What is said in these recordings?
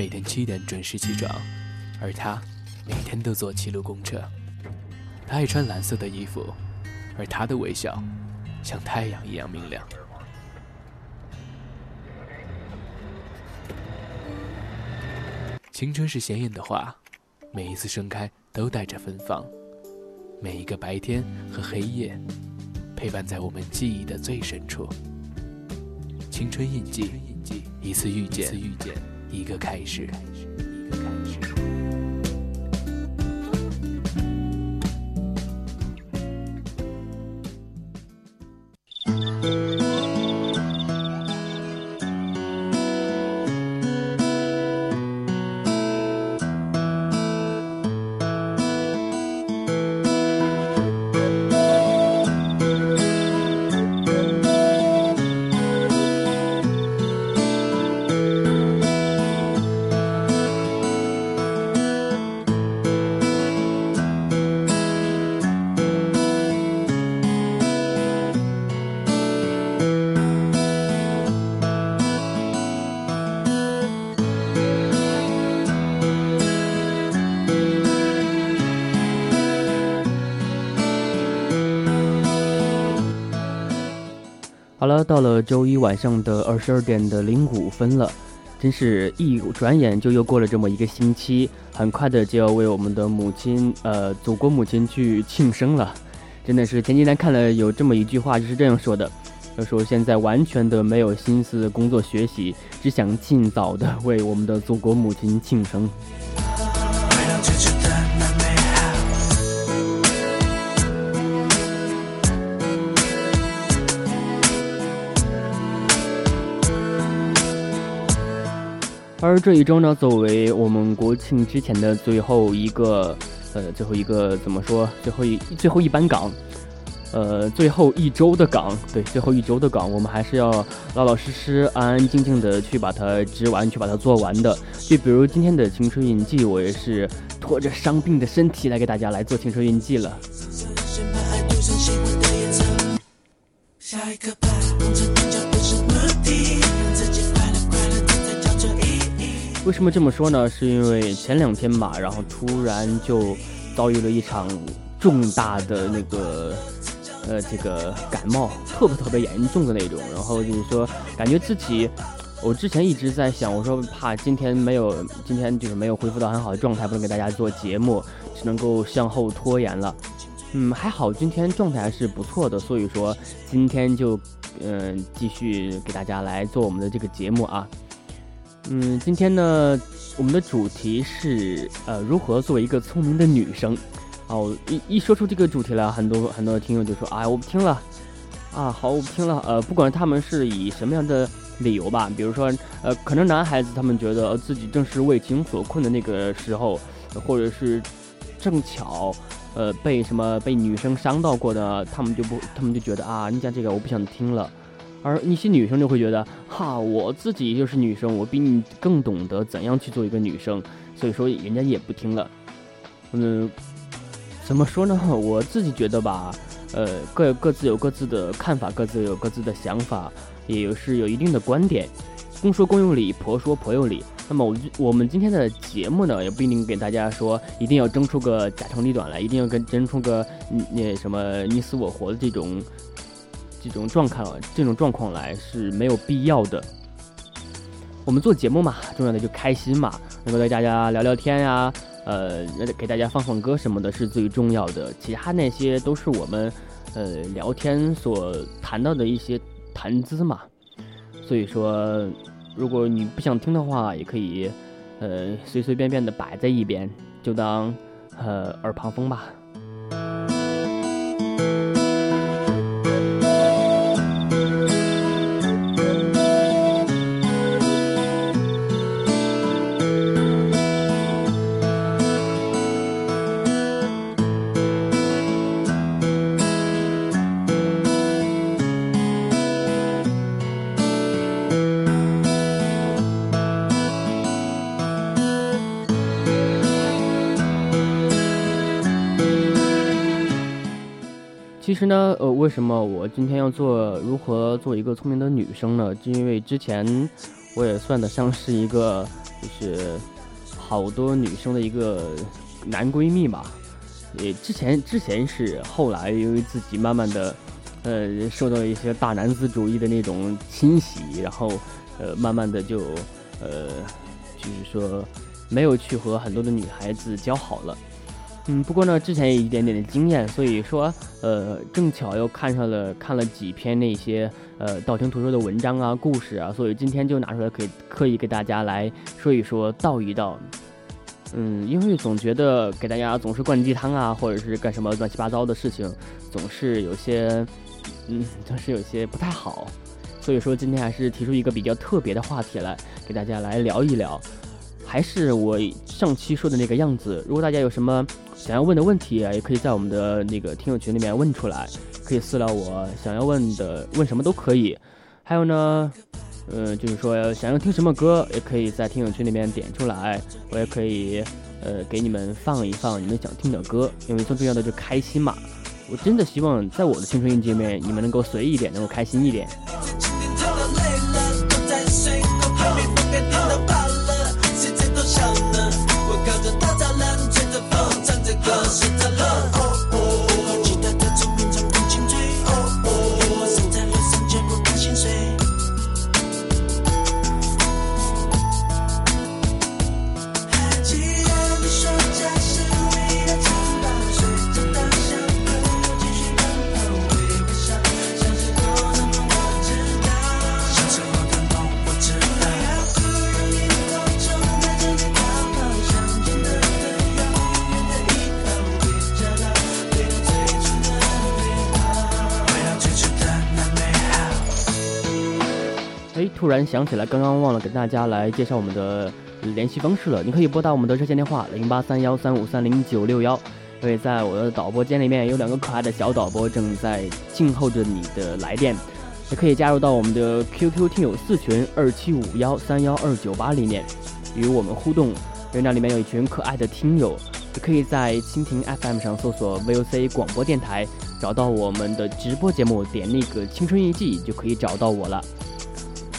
每天七点准时起床，而他每天都坐七路公车。他爱穿蓝色的衣服，而他的微笑像太阳一样明亮。青春是鲜艳的花，每一次盛开都带着芬芳。每一个白天和黑夜，陪伴在我们记忆的最深处。青春印记，一次遇见，一个开始。好到了周一晚上的二十二点的零五分了，真是一转眼就又过了这么一个星期，很快的就要为我们的母亲，呃，祖国母亲去庆生了。真的是前几天看了有这么一句话，就是这样说的：，他说现在完全的没有心思工作学习，只想尽早的为我们的祖国母亲庆生。而这一周呢，作为我们国庆之前的最后一个，呃，最后一个怎么说？最后一最后一班岗，呃，最后一周的岗，对，最后一周的岗，我们还是要老老实实、安安静静的去把它织完，去把它做完的。就比如今天的青春印记，我也是拖着伤病的身体来给大家来做青春印记了。下一个吧为什么这么说呢？是因为前两天吧，然后突然就遭遇了一场重大的那个呃这个感冒，特别特别严重的那种。然后就是说，感觉自己，我之前一直在想，我说怕今天没有，今天就是没有恢复到很好的状态，不能给大家做节目，只能够向后拖延了。嗯，还好今天状态还是不错的，所以说今天就嗯继续给大家来做我们的这个节目啊。嗯，今天呢，我们的主题是呃，如何作为一个聪明的女生。哦，一一说出这个主题来，很多很多的听友就说：“哎，我不听了，啊，好，我不听了。”呃，不管他们是以什么样的理由吧，比如说，呃，可能男孩子他们觉得自己正是为情所困的那个时候，或者是正巧，呃，被什么被女生伤到过的，他们就不，他们就觉得啊，你讲这个我不想听了。而一些女生就会觉得，哈，我自己就是女生，我比你更懂得怎样去做一个女生，所以说人家也不听了。嗯，怎么说呢？我自己觉得吧，呃，各各自有各自的看法，各自有各自的想法，也是有一定的观点。公说公有理，婆说婆有理。那么我我们今天的节目呢，也不一定给大家说一定要争出个家长里短来，一定要跟争出个那什么你死我活的这种。这种状况，这种状况来是没有必要的。我们做节目嘛，重要的就开心嘛，能够跟大家聊聊天呀，呃，给大家放放歌什么的，是最重要的。其他那些都是我们呃聊天所谈到的一些谈资嘛。所以说，如果你不想听的话，也可以呃随随便便的摆在一边，就当呃耳旁风吧。其实呢，呃，为什么我今天要做如何做一个聪明的女生呢？就因为之前我也算得上是一个，就是好多女生的一个男闺蜜吧。也之前之前是，后来因为自己慢慢的，呃，受到了一些大男子主义的那种侵袭，然后，呃，慢慢的就，呃，就是说没有去和很多的女孩子交好了。嗯，不过呢，之前也一点点的经验，所以说，呃，正巧又看上了看了几篇那些呃道听途说的文章啊、故事啊，所以今天就拿出来可以可以给大家来说一说、道一道。嗯，因为总觉得给大家总是灌鸡汤啊，或者是干什么乱七八糟的事情，总是有些，嗯，总是有些不太好，所以说今天还是提出一个比较特别的话题来给大家来聊一聊。还是我上期说的那个样子。如果大家有什么想要问的问题啊，也可以在我们的那个听友群里面问出来，可以私聊我，想要问的问什么都可以。还有呢，嗯，就是说想要听什么歌，也可以在听友群里面点出来，我也可以呃给你们放一放你们想听的歌。因为最重要的就是开心嘛，我真的希望在我的青春印记里面，你们能够随意一点，能够开心一点。突然想起来，刚刚忘了给大家来介绍我们的联系方式了。你可以拨打我们的热线电话零八三幺三五三零九六幺，因为在我的导播间里面有两个可爱的小导播正在静候着你的来电。也可以加入到我们的 QQ 听友四群二七五幺三幺二九八里面与我们互动，因为那里面有一群可爱的听友。也可以在蜻蜓 FM 上搜索 VOC 广播电台，找到我们的直播节目，点那个青春印记就可以找到我了。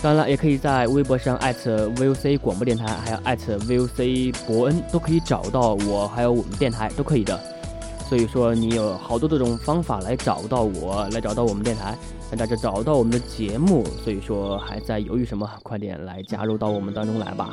当然了，也可以在微博上艾特 VOC 广播电台，还有艾特 VOC 伯恩，都可以找到我，还有我们电台都可以的。所以说，你有好多这种方法来找到我，来找到我们电台，让大家找到我们的节目。所以说，还在犹豫什么？快点来加入到我们当中来吧。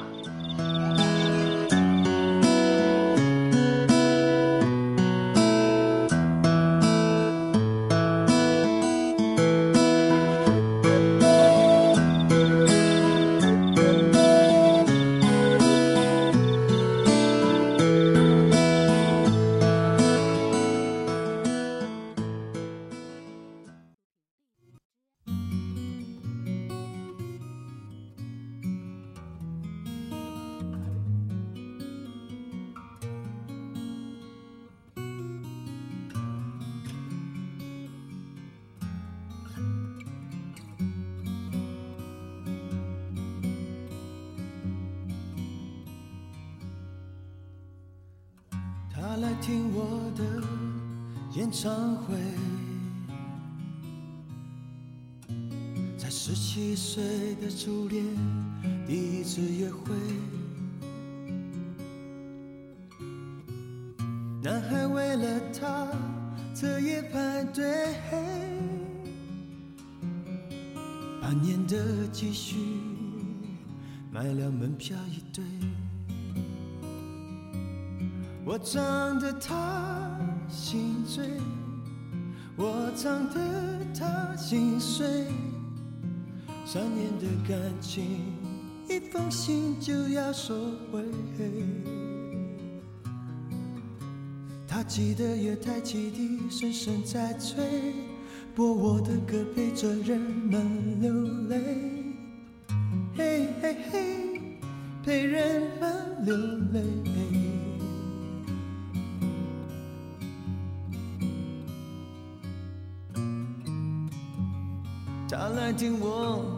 感情，一封信就要收回。他记得月台汽笛声声在催，播我的歌陪着人们流泪。嘿嘿嘿，陪人们流泪。他来听我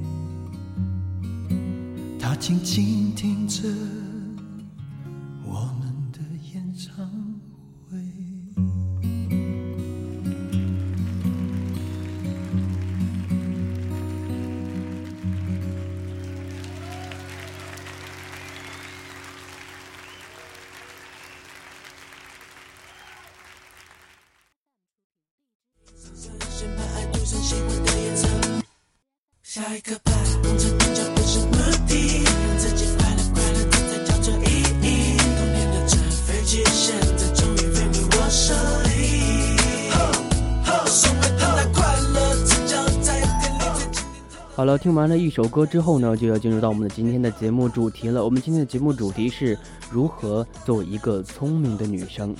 他静静听着听完了一首歌之后呢，就要进入到我们的今天的节目主题了。我们今天的节目主题是如何做一个聪明的女生。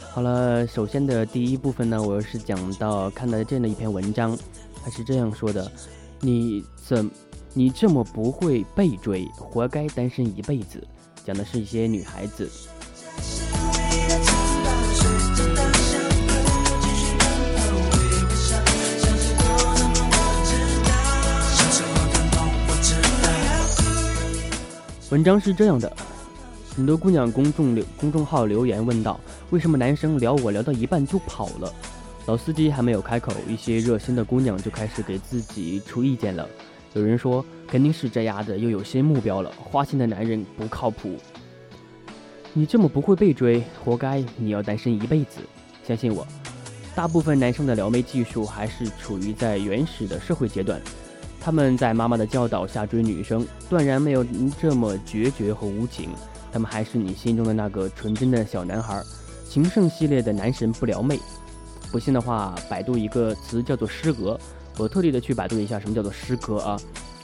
好了，首先的第一部分呢，我是讲到看到这样的一篇文章，它是这样说的。你怎，你这么不会被追，活该单身一辈子。讲的是一些女孩子。文章是这样的：很多姑娘公众留公众号留言问道，为什么男生聊我聊到一半就跑了？老司机还没有开口，一些热心的姑娘就开始给自己出意见了。有人说，肯定是这丫的又有新目标了，花心的男人不靠谱。你这么不会被追，活该你要单身一辈子。相信我，大部分男生的撩妹技术还是处于在原始的社会阶段，他们在妈妈的教导下追女生，断然没有这么决绝和无情。他们还是你心中的那个纯真的小男孩，情圣系列的男神不撩妹。不信的话，百度一个词叫做“失格”，我特地的去百度一下什么叫做“失格”啊，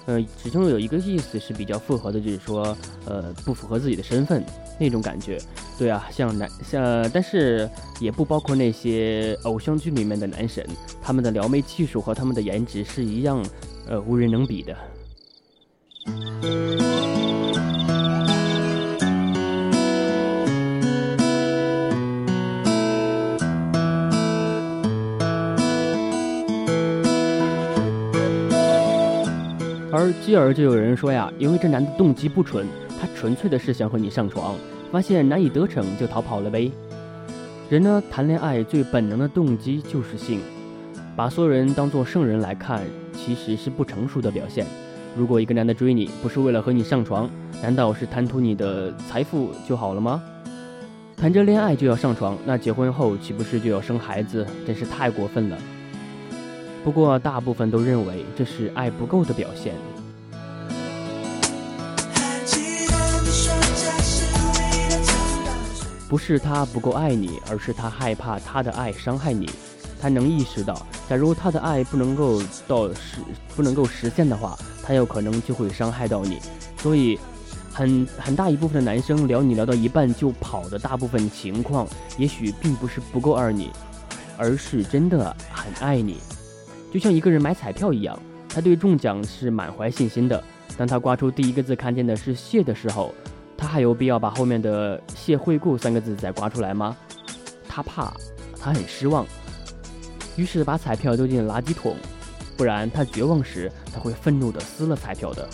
呃，其中有一个意思是比较复合的，就是说，呃，不符合自己的身份那种感觉。对啊，像男像，但是也不包括那些偶像剧里面的男神，他们的撩妹技术和他们的颜值是一样，呃无人能比的。而继而就有人说呀由于这男的动机不纯他纯粹的是想和你上床发现难以得逞就逃跑了呗。人呢谈恋爱最本能的动机就是性把所有人当做圣人来看其实是不成熟的表现。如果一个男的追你不是为了和你上床，难道是贪图你的财富就好了吗？谈着恋爱就要上床，那结婚后岂不是就要生孩子？真是太过分了。不过大部分都认为这是爱不够的表现。不是他不够爱你，而是他害怕他的爱伤害你。他能意识到，假如他的爱不能够到实不能够实现的话，他有可能就会伤害到你。所以，很很大一部分的男生聊你聊到一半就跑的大部分情况，也许并不是不够爱你，而是真的很爱你。就像一个人买彩票一样，他对中奖是满怀信心的。当他刮出第一个字看见的是“谢”的时候，他还有必要把后面的“谢惠顾”三个字再刮出来吗？他怕，他很失望，于是把彩票丢进垃圾桶。不然，他绝望时，才会愤怒地撕了彩票的。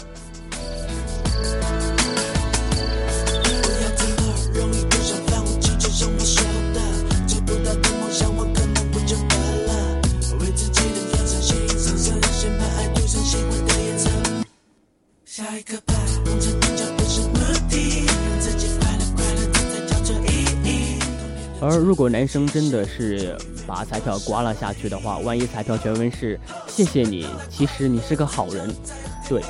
而如果男生真的是把彩票刮了下去的话，万一彩票全文是“谢谢你，其实你是个好人”，对，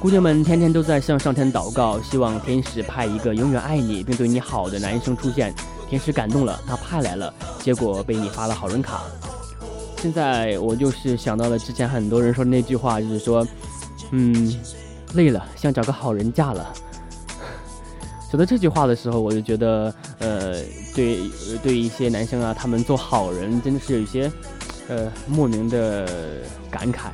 姑娘们天天都在向上天祷告，希望天使派一个永远爱你并对你好的男生出现。天使感动了，他派来了，结果被你发了好人卡。现在我就是想到了之前很多人说的那句话，就是说，嗯，累了，想找个好人嫁了。说到这句话的时候，我就觉得，呃，对，对一些男生啊，他们做好人真的是有一些，呃，莫名的感慨。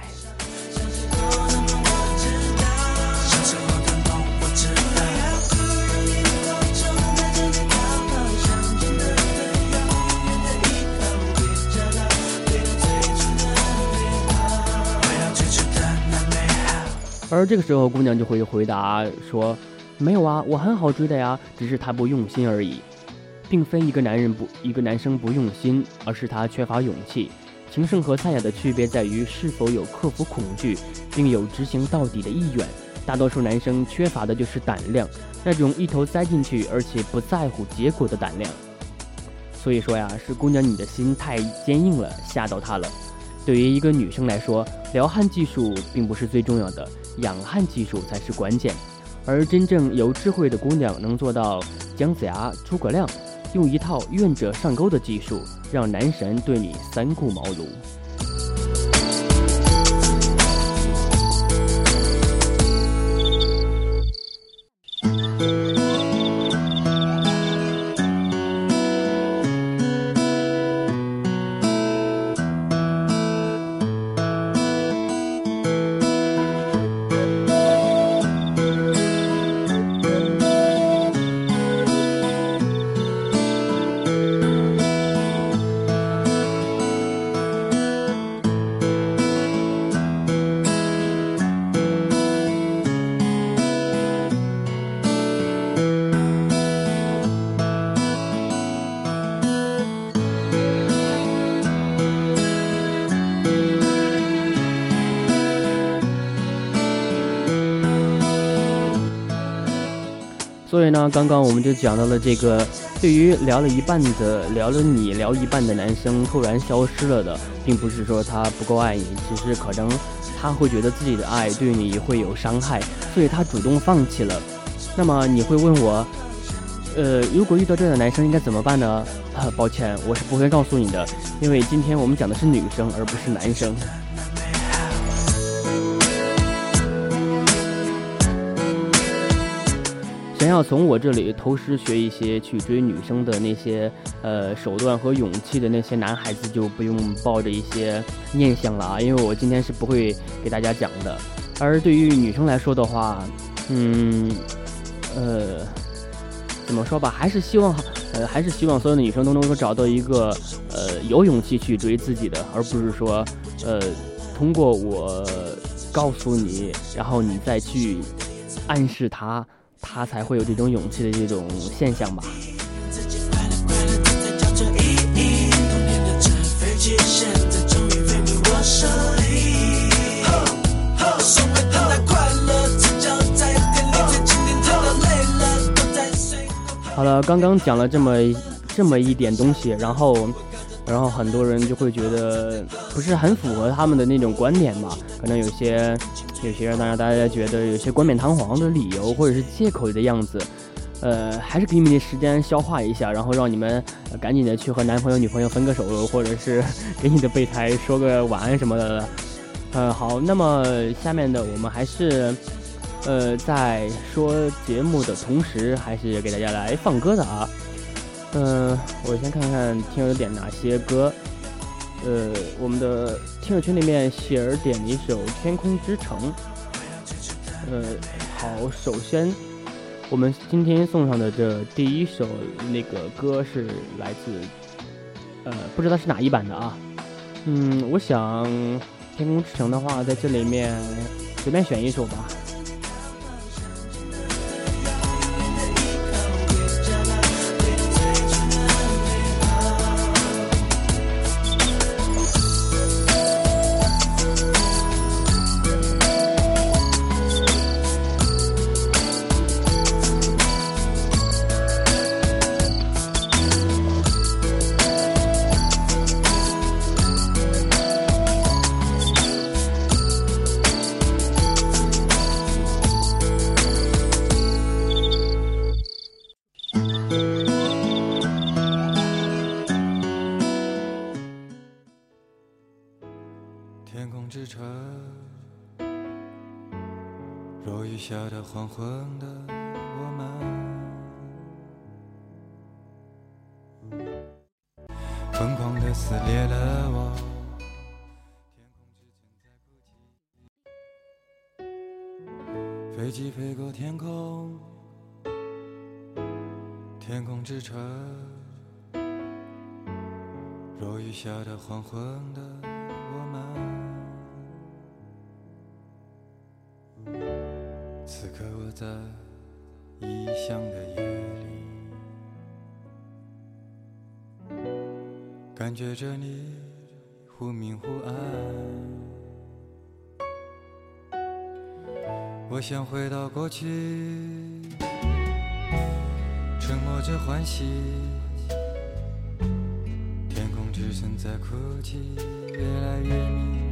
而这个时候，姑娘就会回答说。没有啊，我很好追的呀，只是他不用心而已，并非一个男人不一个男生不用心，而是他缺乏勇气。情圣和赛亚的区别在于是否有克服恐惧，并有执行到底的意愿。大多数男生缺乏的就是胆量，那种一头栽进去而且不在乎结果的胆量。所以说呀，是姑娘你的心太坚硬了，吓到他了。对于一个女生来说，撩汉技术并不是最重要的，养汉技术才是关键。而真正有智慧的姑娘能做到姜子牙、诸葛亮，用一套愿者上钩的技术，让男神对你三顾茅庐。所以呢，刚刚我们就讲到了这个，对于聊了一半的聊了你聊一半的男生突然消失了的，并不是说他不够爱你，只是可能他会觉得自己的爱对你会有伤害，所以他主动放弃了。那么你会问我，呃，如果遇到这样的男生应该怎么办呢？抱歉，我是不会告诉你的，因为今天我们讲的是女生而不是男生。想要从我这里偷师学一些去追女生的那些呃手段和勇气的那些男孩子，就不用抱着一些念想了啊，因为我今天是不会给大家讲的。而对于女生来说的话，嗯，呃，怎么说吧，还是希望，呃，还是希望所有的女生都能够找到一个呃有勇气去追自己的，而不是说，呃，通过我告诉你，然后你再去暗示他，他才会有这种勇气的这种现象吧。好了，刚刚讲了这么这么一点东西，然后，然后很多人就会觉得不是很符合他们的那种观点嘛？可能有些有些人，当然大家觉得有些冠冕堂皇的理由或者是借口的样子，呃，还是给你们点时间消化一下，然后让你们赶紧的去和男朋友女朋友分个手，或者是 给你的备胎说个晚安什么的。呃，好，那么下面的我们还是。呃，在说节目的同时，还是给大家来放歌的啊。嗯，我先看看听友点哪些歌。呃，我们的听友群里面，喜儿点了一首《天空之城》。呃，好，首先我们今天送上的这第一首那个歌是来自，呃，不知道是哪一版的啊。嗯，我想《天空之城》的话，在这里面随便选一首吧。黄昏的我们，疯狂的撕裂了我。飞机飞过天空，天空之城。落雨下的黄昏的在异乡的夜里，感觉着你忽明忽暗。我想回到过去，沉默着欢喜。天空之城在哭泣，越来越明。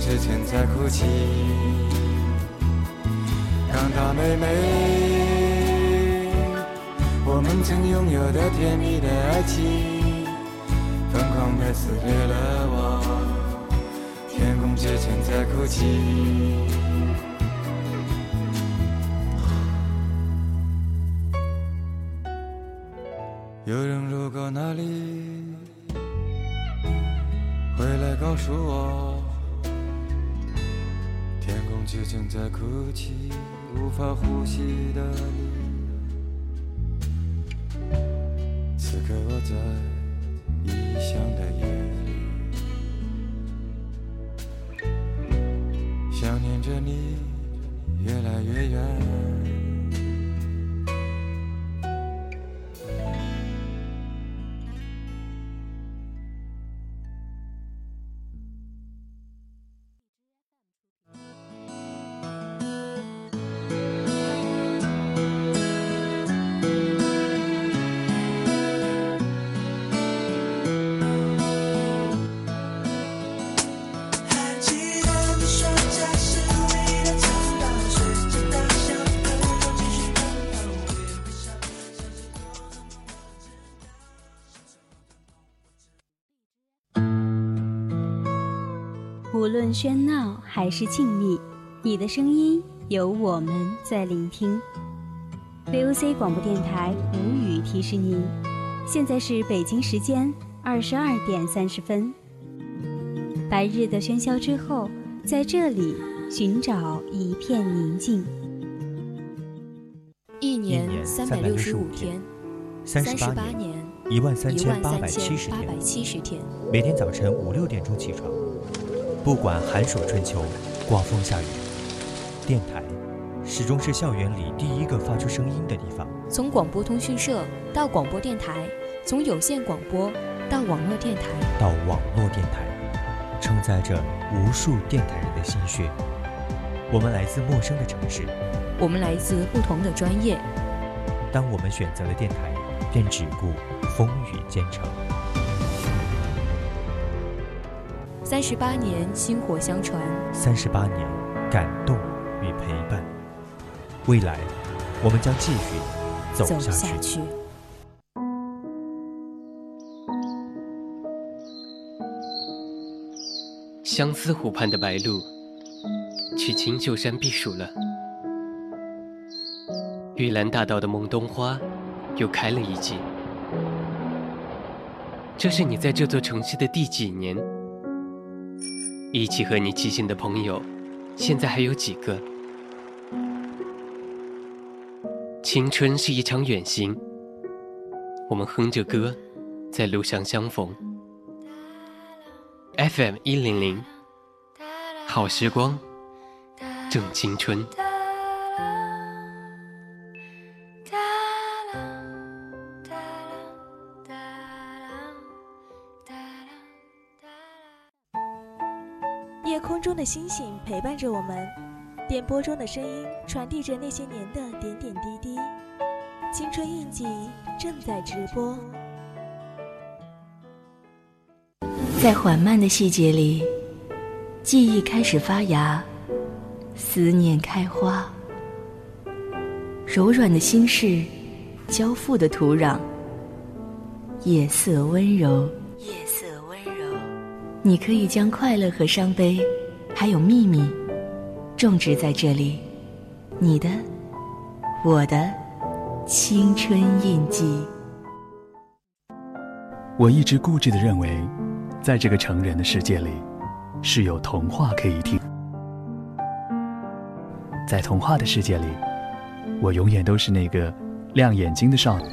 之前在哭泣。港岛妹妹我们曾拥有的甜蜜的爱情疯狂的撕裂了我天空之城在哭泣。正在哭泣，无法呼吸的你。此刻我在论喧闹还是静谧，你的声音有我们在聆听。VOC 广播电台无语提示您，现在是北京时间二十二点三十分。白日的喧嚣之后，在这里寻找一片宁静。一年年三百六十五365天，三十十八年年，一万三一千八万三千百七十八百，七十天。每天早晨五六点钟起床，不管寒暑春秋，刮风下雨，电台始终是校园里第一个发出声音的地方。从广播通讯社到广播电台，从有线广播到网络电台，到网络电台，承载着无数电台人的心血。我们来自陌生的城市，我们来自不同的专业。当我们选择了电台，便只顾风雨兼程。三十八年薪火相传，三十八年感动与陪伴，未来我们将继续走走下去。下去。相思湖畔的白鹭，去青秀山避暑了。玉兰大道的孟冬花，又开了一季。这是你在这座城市的第几年？一起和你骑行的朋友，现在还有几个？青春是一场远行，我们哼着歌，在路上相逢。FM 一零零，好时光，正青春。的星星陪伴着我们，电波中的声音传递着那些年的点点滴滴。青春印记正在直播。在缓慢的细节里，记忆开始发芽，思念开花。柔软的心事，交付的土壤，夜色温柔。夜色温柔，你可以将快乐和伤悲，还有秘密，种植在这里。你的，我的，青春印记。我一直固执的认为，在这个成人的世界里，是有童话可以听。在童话的世界里，我永远都是那个亮眼睛的少女。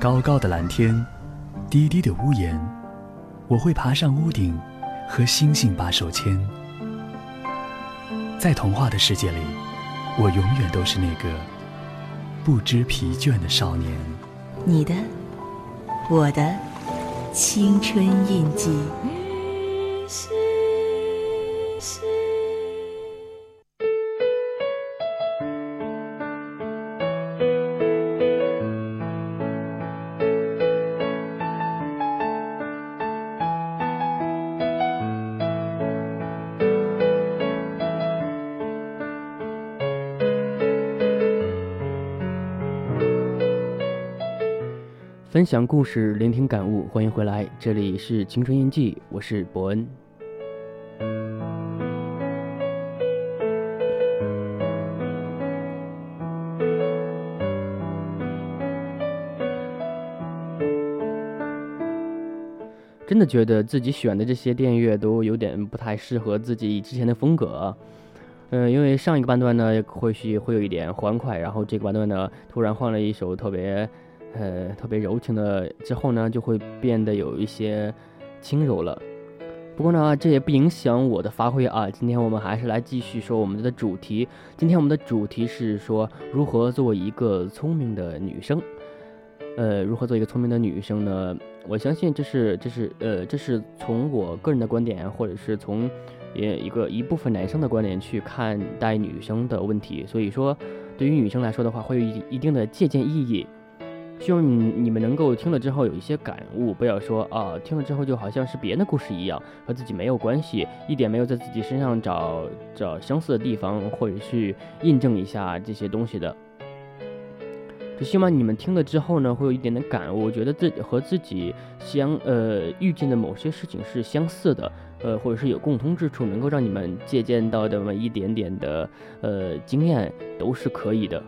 高高的蓝天，低低的屋檐，我会爬上屋顶，和星星把手牵。在童话的世界里，我永远都是那个不知疲倦的少年。你的，我的，青春印记。分享故事，聆听感悟，欢迎回来，这里是青春印记，我是伯恩。真的觉得自己选的这些电乐都有点不太适合自己之前的风格，嗯，因为上一个半段呢或许会有一点欢快，然后这个半段呢突然换了一首特别，呃，特别柔情的，之后呢就会变得有一些轻柔了。不过呢，这也不影响我的发挥啊。今天我们还是来继续说我们的主题。今天我们的主题是说如何做一个聪明的女生。呃，如何做一个聪明的女生呢？我相信这是，这是，呃，这是从我个人的观点，或者是从，也一个一部分男生的观点去看待女生的问题。所以说，对于女生来说的话，会有一一定的借鉴意义。希望你你们能够听了之后有一些感悟，不要说啊，听了之后就好像是别人的故事一样，和自己没有关系，一点没有在自己身上找找相似的地方，或者去印证一下这些东西的。就希望你们听了之后呢，会有一点点感悟，觉得自己和自己相呃遇见的某些事情是相似的，呃，或者是有共通之处，能够让你们借鉴到的么一点点的呃经验，都是可以的。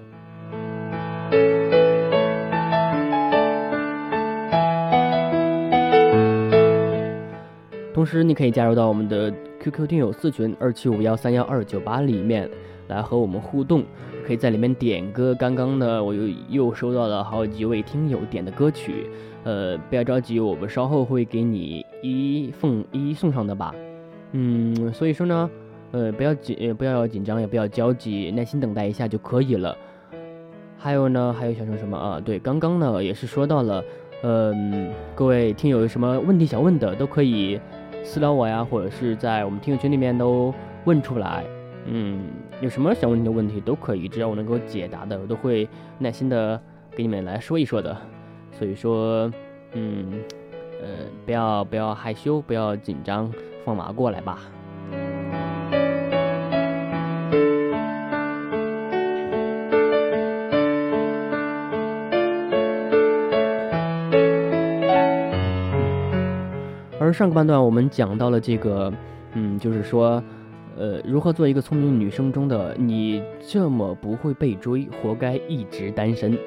同时，你可以加入到我们的 QQ 听友四群二七五幺三幺二九八里面来和我们互动。可以在里面点歌。刚刚呢，我又又收到了好几位听友点的歌曲，呃，不要着急，我们稍后会给你一奉一送上的吧。嗯，所以说呢，呃，不要紧，不要紧张，也不要焦急，耐心等待一下就可以了。还有呢，还有想说什么啊？对，刚刚呢也是说到了，嗯，各位听友有什么问题想问的，都可以私聊我呀，或者是在我们听友群里面都问出来。嗯，有什么想问的问题都可以，只要我能够解答的，我都会耐心的给你们来说一说的。所以说，嗯，呃，不要不要害羞，不要紧张，放马过来吧。而上个半段我们讲到了这个，嗯，就是说。呃，如何做一个聪明女生中的你这么不会被追，活该一直单身。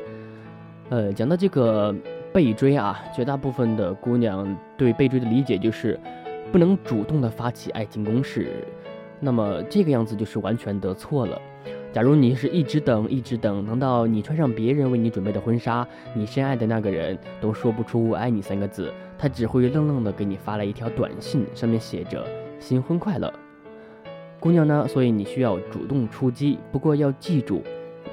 呃，讲到这个被追啊，绝大部分的姑娘对被追的理解就是不能主动的发起爱情攻势，那么这个样子就是完全的错了。假如你是一直等，一直等，等到你穿上别人为你准备的婚纱，你深爱的那个人都说不出“我爱你”三个字，他只会愣愣的给你发来一条短信，上面写着“新婚快乐”。姑娘呢？所以你需要主动出击。不过要记住，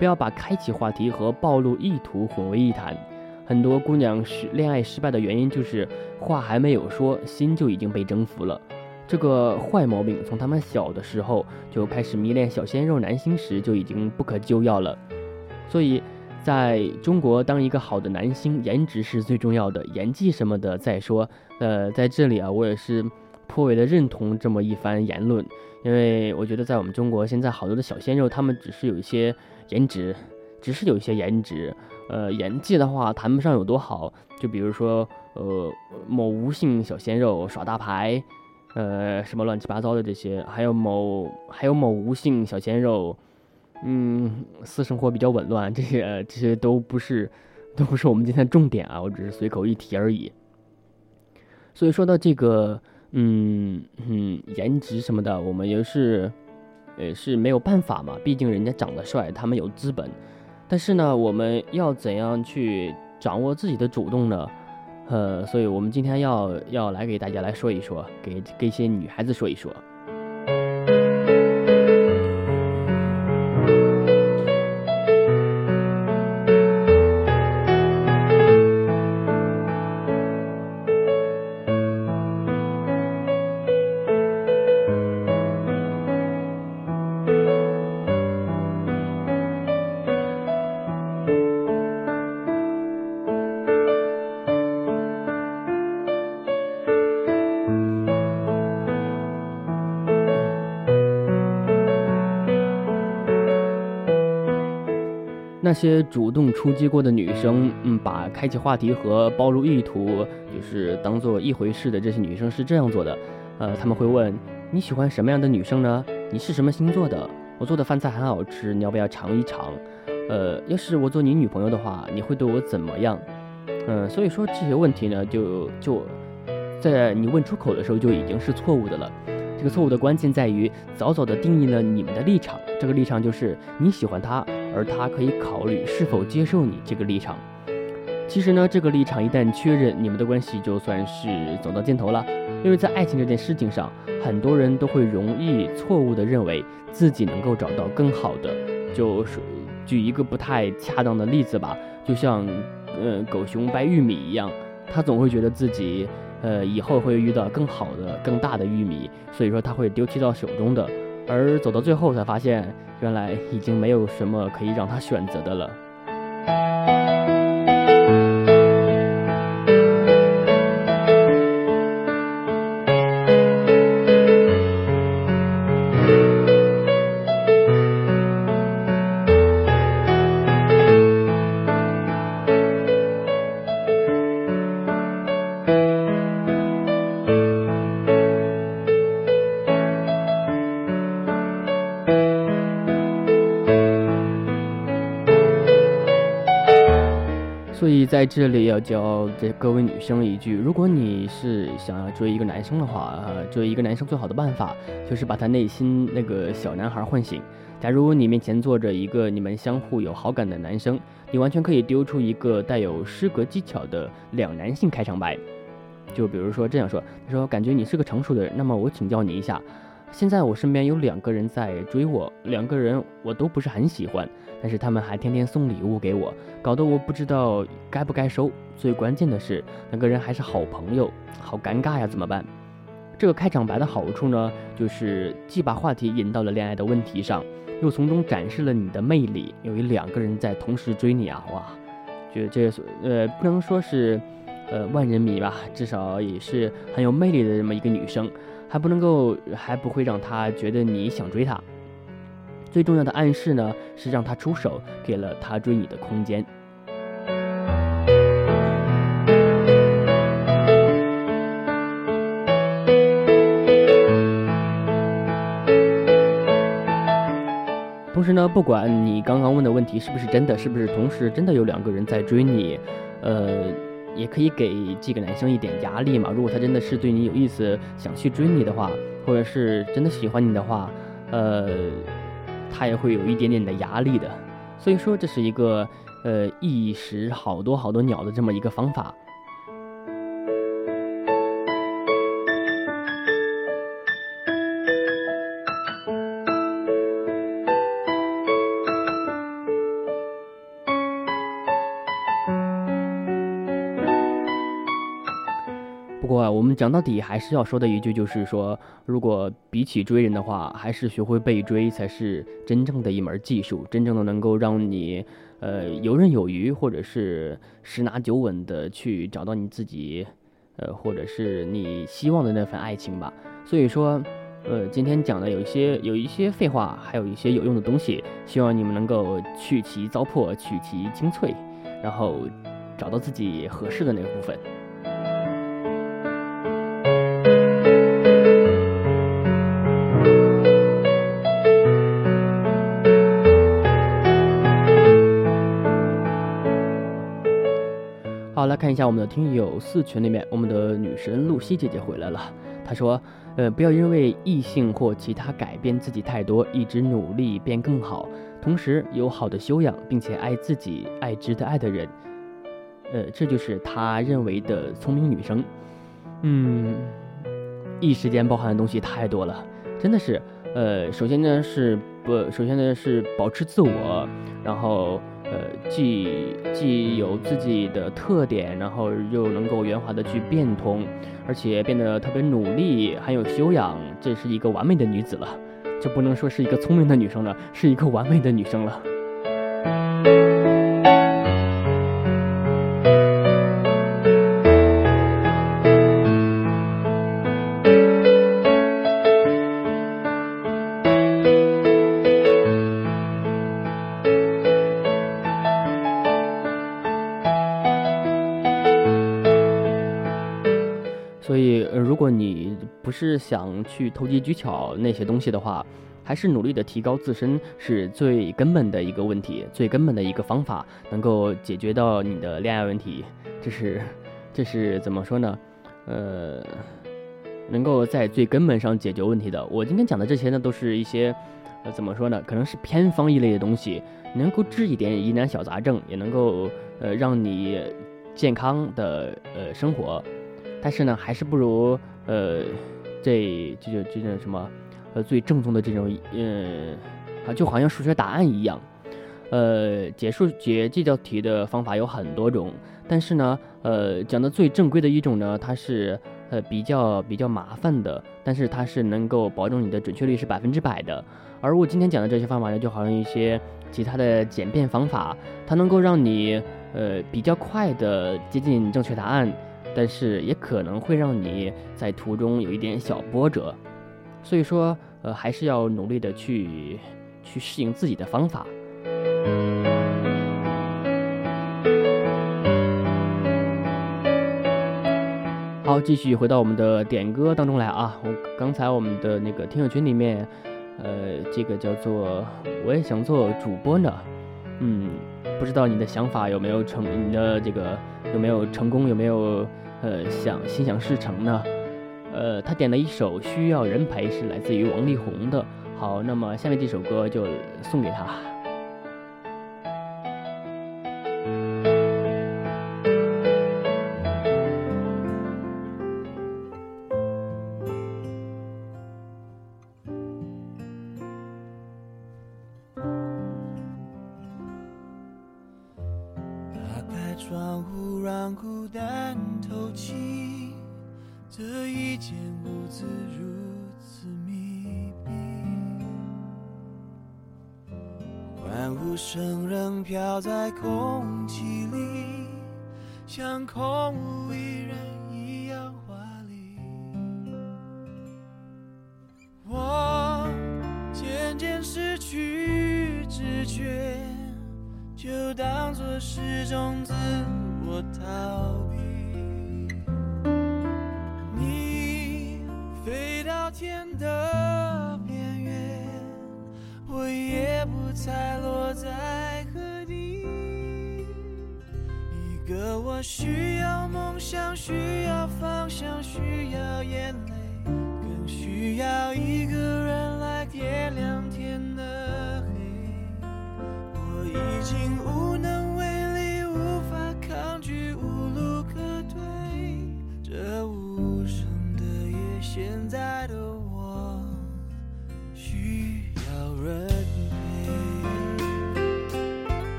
不要把开启话题和暴露意图混为一谈。很多姑娘失恋爱失败的原因就是话还没有说，心就已经被征服了。这个坏毛病从他们小的时候就开始迷恋小鲜肉男星时就已经不可救药了。所以，在中国，当一个好的男星，颜值是最重要的，演技什么的再说。呃，在这里啊，我也是颇为的认同这么一番言论。因为我觉得，在我们中国现在好多的小鲜肉，他们只是有一些颜值，只是有一些颜值，呃，演技的话谈不上有多好。就比如说，呃，某吴姓小鲜肉耍大牌，呃，什么乱七八糟的这些，还有某还有某吴姓小鲜肉，嗯，私生活比较紊乱，这些这些都不是都不是我们今天重点啊，我只是随口一提而已。所以说到这个。嗯嗯，颜值什么的，我们也是，也是没有办法嘛。毕竟人家长得帅，他们有资本。但是呢，我们要怎样去掌握自己的主动呢？呃，所以我们今天要要来给大家来说一说，给给一些女孩子说一说。些主动出击过的女生，嗯，把开启话题和暴露意图就是当做一回事的这些女生是这样做的，呃，他们会问你喜欢什么样的女生呢？你是什么星座的？我做的饭菜很好吃，你要不要尝一尝？呃，要是我做你女朋友的话，你会对我怎么样？嗯，所以说这些问题呢，就就在你问出口的时候就已经是错误的了。这个错误的关键在于早早的定义了你们的立场，这个立场就是你喜欢他。而他可以考虑是否接受你这个立场。其实呢，这个立场一旦确认，你们的关系就算是走到尽头了。因为在爱情这件事情上，很多人都会容易错误地认为自己能够找到更好的。就是举一个不太恰当的例子吧，就像呃狗熊掰玉米一样，他总会觉得自己呃以后会遇到更好的、更大的玉米，所以说他会丢弃到手中的。而走到最后才发现，原来已经没有什么可以让他选择的了。在这里要教这各位女生一句：如果你是想要追一个男生的话，呃追一个男生最好的办法就是把他内心那个小男孩唤醒。假如你面前坐着一个你们相互有好感的男生，你完全可以丢出一个带有诗歌技巧的两男性开场白，就比如说这样说：他说，感觉你是个成熟的人，那么我请教你一下。现在我身边有两个人在追我，两个人我都不是很喜欢，但是他们还天天送礼物给我，搞得我不知道该不该收。最关键的是，两个人还是好朋友，好尴尬呀，怎么办？这个开场白的好处呢，就是既把话题引到了恋爱的问题上，又从中展示了你的魅力。由于两个人在同时追你啊，哇，就这呃不能说是呃万人迷吧，至少也是很有魅力的这么一个女生。还不能够，还不会让他觉得你想追他。最重要的暗示呢，是让他出手，给了他追你的空间。同时呢，不管你刚刚问的问题是不是真的，是不是同时真的有两个人在追你，呃。也可以给这个男生一点压力嘛。如果他真的是对你有意思，想去追你的话，或者是真的喜欢你的话，呃，他也会有一点点的压力的。所以说，这是一个呃一时好多好多鸟的这么一个方法。不过我们讲到底还是要说的一句，就是说，如果比起追人的话，还是学会被追才是真正的一门技术，真正的能够让你，呃，游刃有余，或者是十拿九稳的去找到你自己，呃，或者是你希望的那份爱情吧。所以说，呃，今天讲的有一些有一些废话，还有一些有用的东西，希望你们能够去其糟粕，取其精粹，然后找到自己合适的那个部分。看一下我们的听友四群里面，我们的女神露西姐姐回来了。她说：“呃，不要因为异性或其他改变自己太多，一直努力变更好，同时有好的修养，并且爱自己，爱值得爱的人。呃，这就是她认为的聪明女生。嗯，一时间包含的东西太多了，真的是。呃，首先呢是不，首先呢是保持自我，然后。”既既有自己的特点，然后又能够圆滑的去变通，而且变得特别努力，很有修养，这是一个完美的女子了。这不能说是一个聪明的女生了，是一个完美的女生了。是想去投机取巧那些东西的话，还是努力的提高自身是最根本的一个问题，最根本的一个方法，能够解决到你的恋爱问题。这是，这是怎么说呢？呃，能够在最根本上解决问题的。我今天讲的这些呢，都是一些，呃，怎么说呢？可能是偏方一类的东西，能够治一点疑难小杂症，也能够呃让你健康的呃生活。但是呢，还是不如呃这这就这种什么呃最正宗的这种嗯啊，就好像数学答案一样。呃，解数解这道题的方法有很多种。但是呢，呃，讲的最正规的一种呢，它是呃比较比较麻烦的，但是它是能够保证你的准确率是百分之百的。而我今天讲的这些方法呢，就好像一些其他的简便方法，它能够让你呃比较快的接近正确答案，但是也可能会让你在途中有一点小波折。所以说，呃，还是要努力的去去适应自己的方法。好，继续回到我们的点歌当中来啊！我刚才我们的那个听友群里面，呃，这个叫做我也想做主播呢，嗯，不知道你的想法有没有成，你的这个有没有成功，有没有呃想心想事成呢？呃，他点了一首《需要人陪》，是来自于王力宏的。好，那么下面这首歌就送给他。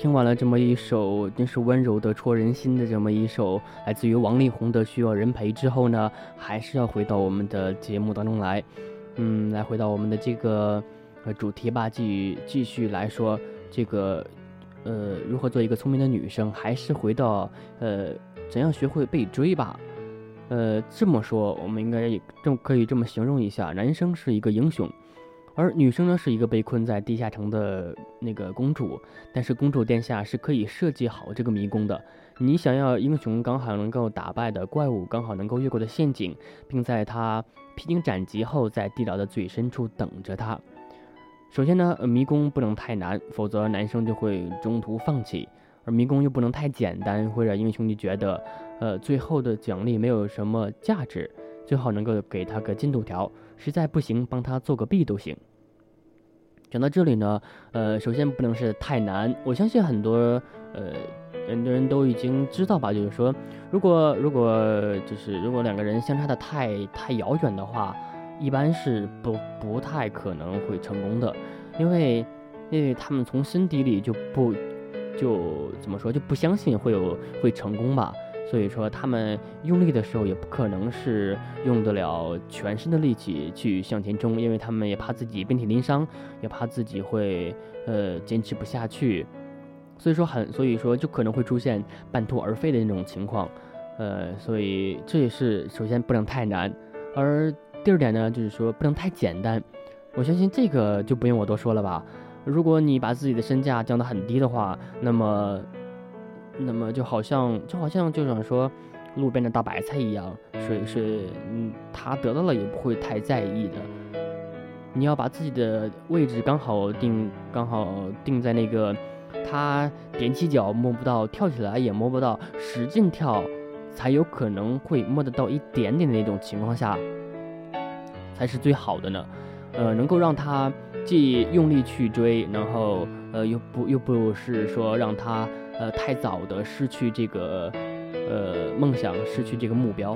听完了这么一首真是温柔的戳人心的这么一首来自于王力宏的《需要人陪》之后呢，还是要回到我们的节目当中来，嗯，来回到我们的这个呃主题吧，继继续来说这个呃如何做一个聪明的女生，还是回到呃怎样学会被追吧。呃，这么说，我们应该这么可以这么形容一下：男生是一个英雄，而女生呢是一个被困在地下城的那个公主。但是公主殿下是可以设计好这个迷宫的。你想要英雄刚好能够打败的怪物，刚好能够越过的陷阱，并在他披荆斩棘后，在地牢的最深处等着他。首先呢，迷宫不能太难，否则男生就会中途放弃；而迷宫又不能太简单，会让英雄就觉得。呃，最后的奖励没有什么价值，最好能够给他个进度条，实在不行帮他做个弊都行。讲到这里呢，呃，首先不能是太难，我相信很多呃很多人都已经知道吧，就是说，如果如果就是如果两个人相差的太太遥远的话，一般是不不太可能会成功的，因为因为他们从心底里就不就怎么说就不相信会有会成功吧。所以说，他们用力的时候也不可能是用得了全身的力气去向前冲，因为他们也怕自己遍体鳞伤，也怕自己会呃坚持不下去。所以说很，所以说就可能会出现半途而废的那种情况。呃，所以这也是首先不能太难，而第二点呢，就是说不能太简单。我相信这个就不用我多说了吧。如果你把自己的身价降得很低的话，那么。那么就好像就好像就想说，路边的大白菜一样，是是，嗯，他得到了也不会太在意的。你要把自己的位置刚好定，刚好定在那个他踮起脚摸不到，跳起来也摸不到，使劲跳才有可能会摸得到一点点的那种情况下，才是最好的呢。呃，能够让他既用力去追，然后呃又不又不是说让他。呃，太早的失去这个，呃，梦想，失去这个目标。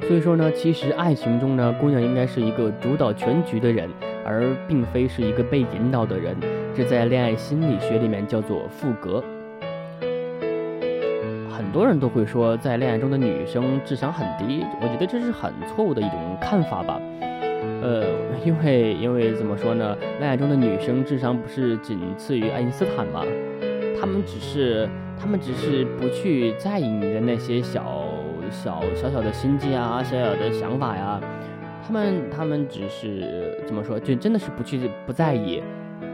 所以说呢，其实爱情中呢，姑娘应该是一个主导全局的人，而并非是一个被引导的人。这在恋爱心理学里面叫做赋格。很多人都会说，在恋爱中的女生智商很低，我觉得这是很错误的一种看法吧。呃，因为因为怎么说呢，恋爱中的女生智商不是仅次于爱因斯坦吗？他们只是他们只是不去在意你的那些小小小小的心机啊，小小的想法呀，他们他们只是怎么说，就真的是不去不在意，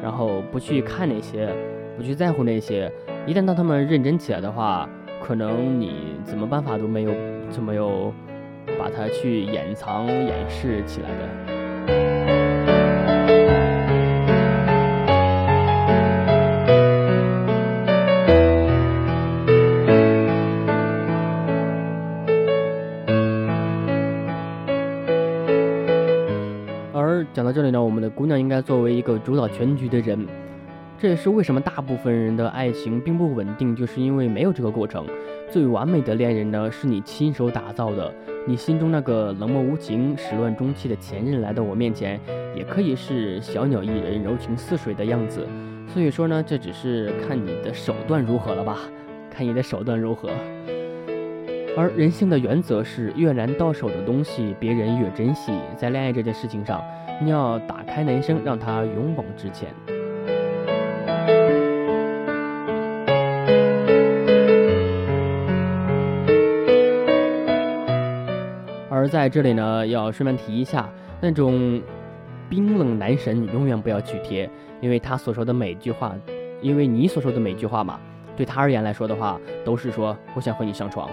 然后不去看那些，不去在乎那些。一旦当他们认真起来的话。可能你怎么办法都没有，就没有把它去掩藏、掩饰起来的。而讲到这里呢，我们的姑娘应该作为一个主导全局的人。这也是为什么大部分人的爱情并不稳定，就是因为没有这个过程。最完美的恋人呢，是你亲手打造的。你心中那个冷漠无情、始乱终弃的前任来到我面前，也可以是小鸟依人、柔情似水的样子。所以说呢，这只是看你的手段如何了吧？看你的手段如何。而人性的原则是，越难到手的东西，别人越珍惜。在恋爱这件事情上，你要打开男生，让他勇往直前。而在这里呢，要顺便提一下，那种冰冷男神永远不要去贴，因为他所说的每句话，因为你所说的每句话嘛，对他而言来说的话，都是说我想和你上床。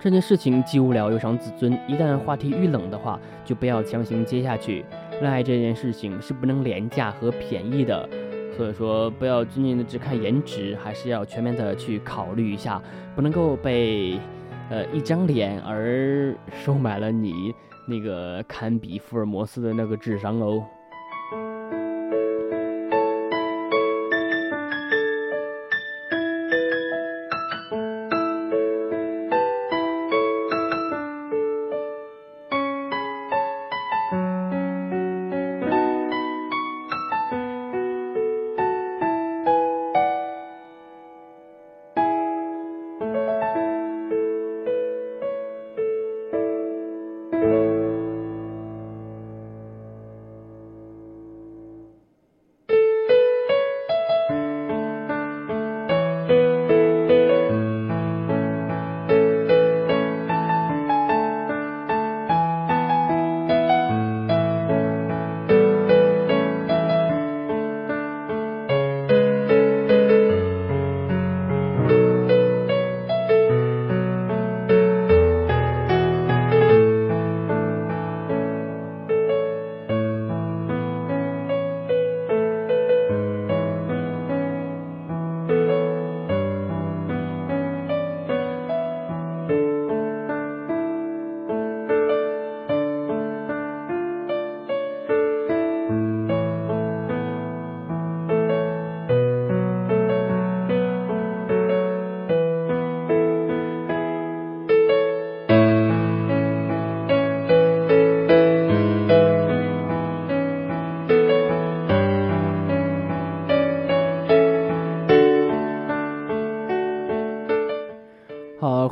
这件事情既无聊又伤自尊，一旦话题遇冷的话，就不要强行接下去。恋爱这件事情是不能廉价和便宜的，所以说不要仅仅的只看颜值，还是要全面的去考虑一下，不能够被。呃，一张脸而收买了你那个堪比福尔摩斯的那个智商哦。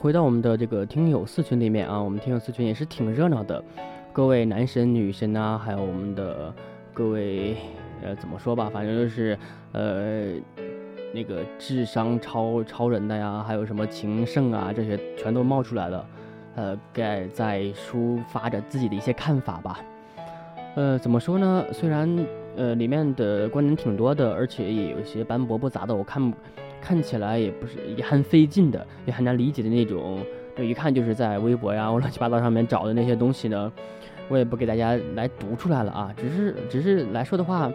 回到我们的这个听友四群里面啊，我们听友四群也是挺热闹的，各位男神女神啊，还有我们的各位呃，怎么说吧，反正就是呃，那个智商超超人的呀，还有什么情圣啊，这些全都冒出来了，呃，在在抒发着自己的一些看法吧。呃，怎么说呢？虽然呃里面的观点挺多的，而且也有一些斑驳不杂的，我看看起来也不是也很费劲的，也很难理解的那种，就一看就是在微博呀或、乱七八糟上面找的那些东西呢，我也不给大家来读出来了啊，只是只是来说的话，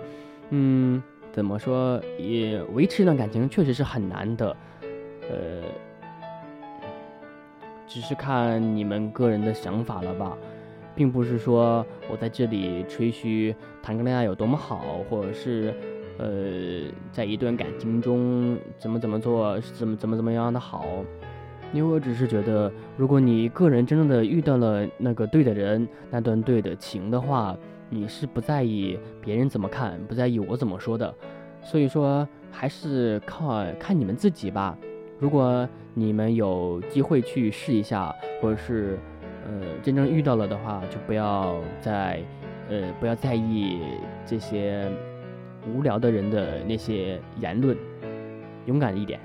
嗯，怎么说也维持一段感情确实是很难的，呃，只是看你们个人的想法了吧。并不是说我在这里吹嘘谈个恋爱有多么好，或者是，呃，在一段感情中怎么怎么做，怎么怎么怎么样的好，因为我只是觉得，如果你个人真正的遇到了那个对的人，那段对的情的话，你是不在意别人怎么看，不在意我怎么说的，所以说还是靠看你们自己吧。如果你们有机会去试一下，或者是。呃，真正遇到了的话，就不要再，呃，不要在意这些无聊的人的那些言论，勇敢一点。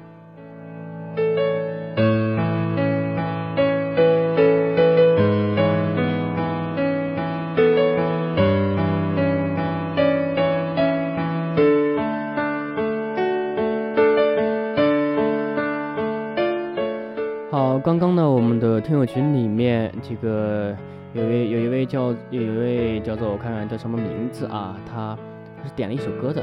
好刚刚呢，我们的听友群里面，这个有一位有一位叫有一位叫做我看看叫什么名字啊，他是点了一首歌的，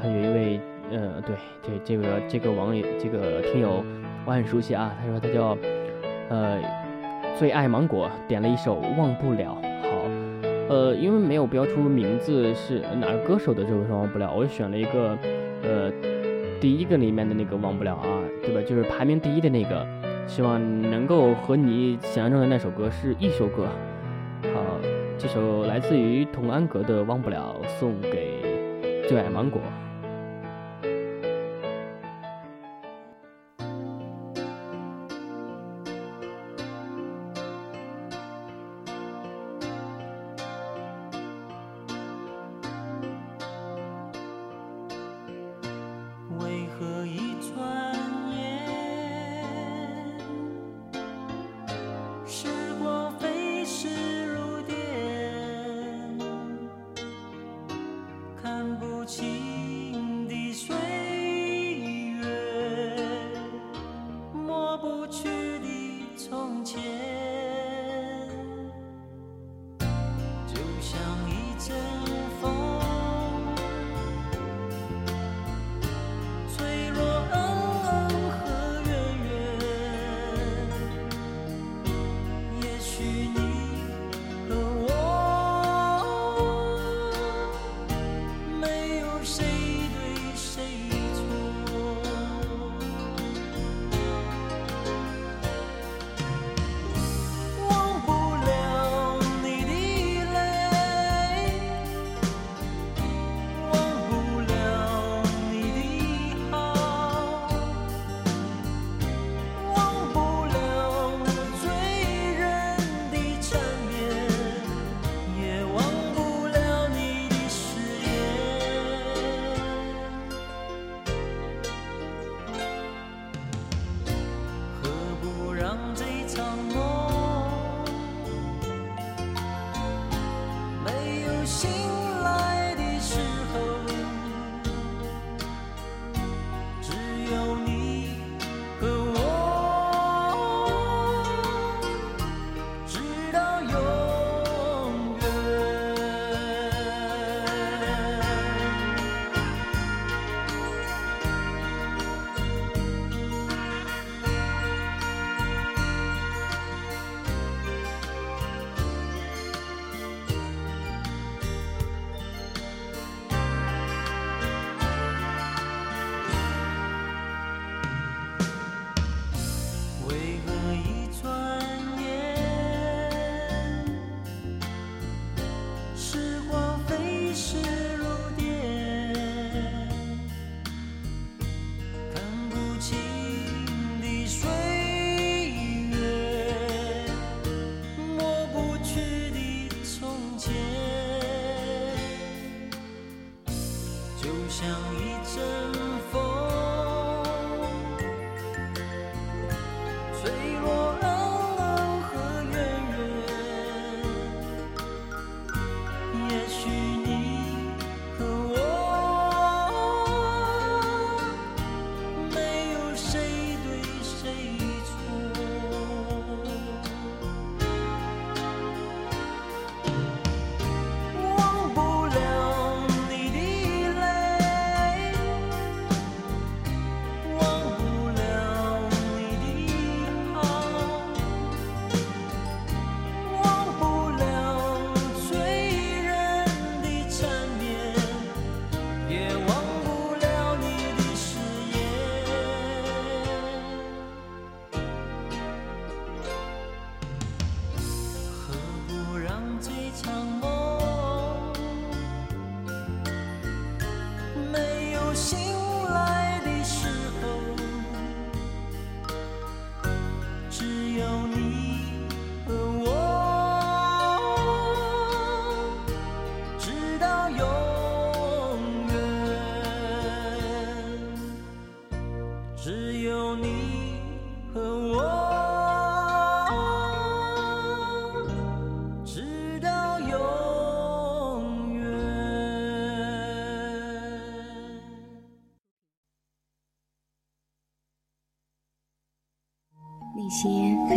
还有一位呃，对，这这个这个网友这个听友我很熟悉啊，他说他叫呃最爱芒果，点了一首忘不了。好，呃，因为没有标出名字是哪个歌手的这首忘不了，我选了一个呃第一个里面的那个忘不了啊，对吧？就是排名第一的那个。希望能够和你想象中的那首歌是一首歌。好，这首来自于童安格的《忘不了》，送给最爱芒果。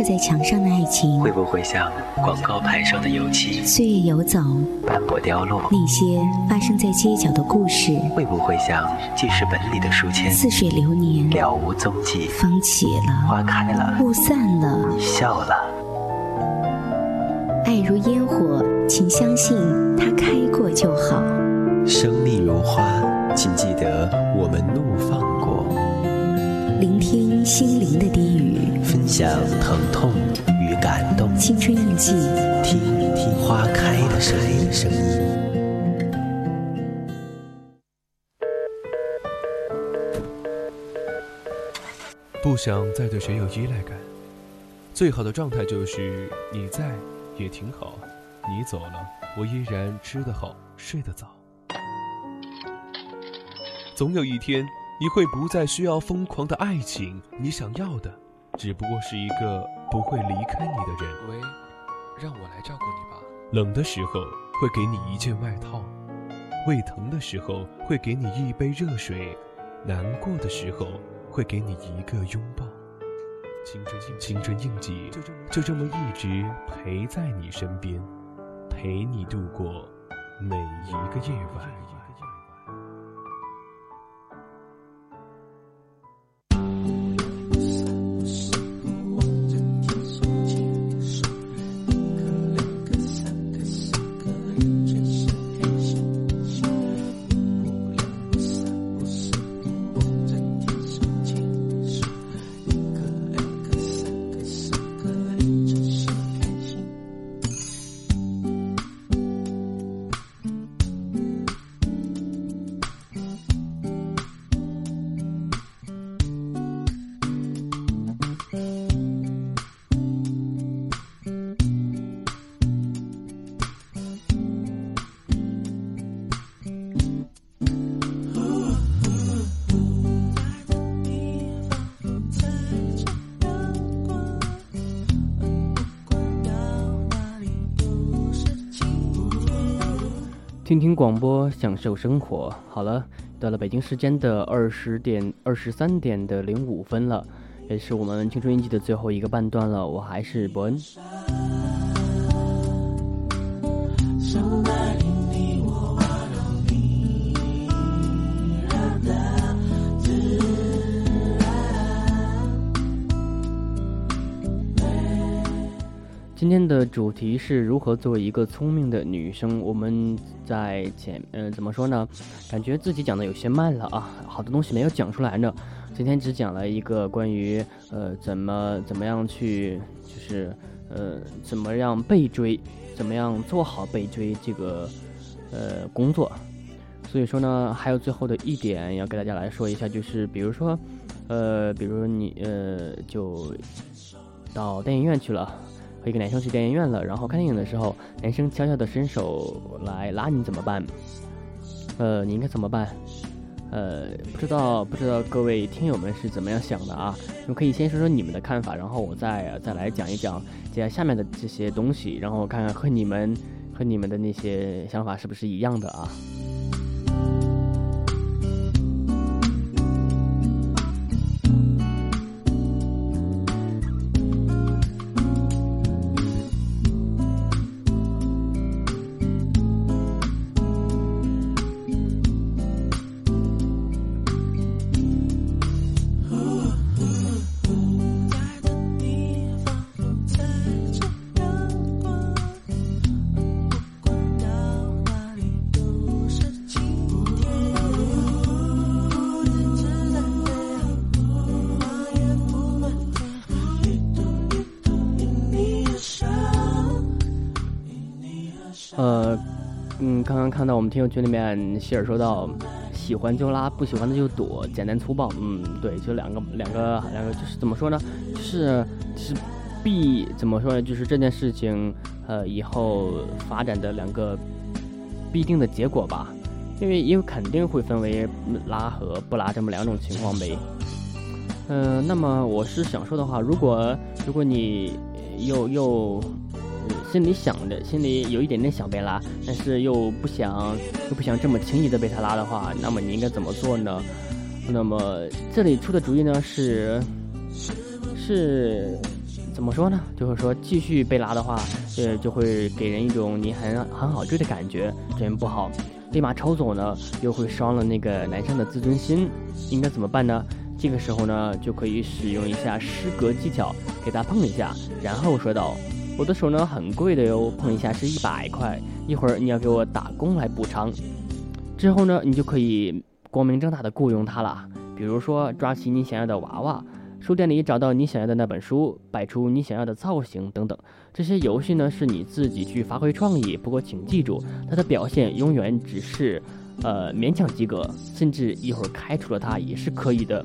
在墙上的爱情，会不会像广告牌上的油漆，岁月游走，斑驳凋落？那些发生在街角的故事，会不会像记事本里的书签，似水流年，了无踪迹？风起了，花开了，雾散了，你笑了。爱如烟火，请相信它开过就好。生命如花，请记得我们怒放过。聆听心灵的低语，分享疼痛与感动。青春印记，听听花开的声音。声音。不想再对谁有依赖感，最好的状态就是你在也挺好，你走了，我依然吃得好，睡得早。总有一天，你会不再需要疯狂的爱情，你想要的，只不过是一个不会离开你的人。喂，让我来照顾你吧。冷的时候会给你一件外套，胃疼的时候会给你一杯热水，难过的时候会给你一个拥抱。青春印青春印记就这么一直陪在你身边，陪你度过每一个夜晚。听广播，享受生活。好了，到了北京时间的二十点二十三点的零五分了，也是我们青春印记的最后一个半段了。我还是伯恩。今天的主题是如何做一个聪明的女生。我们在前，嗯、怎么说呢？感觉自己讲的有些慢了啊，好多东西没有讲出来呢。今天只讲了一个关于呃怎么怎么样去，就是呃怎么样被追，怎么样做好被追这个呃工作。所以说呢，还有最后的一点要给大家来说一下，就是比如说，呃，比如你呃就到电影院去了。和一个男生去电影院了，然后看电影的时候，男生悄悄的伸手来拉你怎么办？呃，你应该怎么办？呃，不知道不知道各位听友们是怎么样想的啊？你们可以先说说你们的看法，然后我再再来讲一讲接下下面的这些东西，然后看看和你们和你们的那些想法是不是一样的啊？看到我们听友群里面希尔说到，喜欢就拉，不喜欢的就躲，简单粗暴。嗯，对，就两个两个两个，就是怎么说呢？是是必怎么说呢？就是这件事情，呃，以后发展的两个必定的结果吧。因为因为肯定会分为拉和不拉这么两种情况呗。嗯，那么我是想说的话，如果如果你又又。心里想着，心里有一点点想被拉，但是又不想又不想这么轻易的被他拉的话，那么你应该怎么做呢？那么这里出的主意呢是是怎么说呢？就是说继续被拉的话，呃，就会给人一种你很很好追的感觉，这样不好。立马抽走呢，又会伤了那个男生的自尊心。应该怎么办呢？这个时候呢，就可以使用一下失格技巧，给他碰一下，然后说道。我的手呢很贵的哟，碰一下是一百块，一会儿你要给我打工来补偿。之后呢，你就可以光明正大的雇佣他了。比如说抓起你想要的娃娃，书店里找到你想要的那本书，摆出你想要的造型等等。这些游戏呢是你自己去发挥创意，不过请记住，他的表现永远只是，呃勉强及格，甚至一会儿开除了他也是可以的。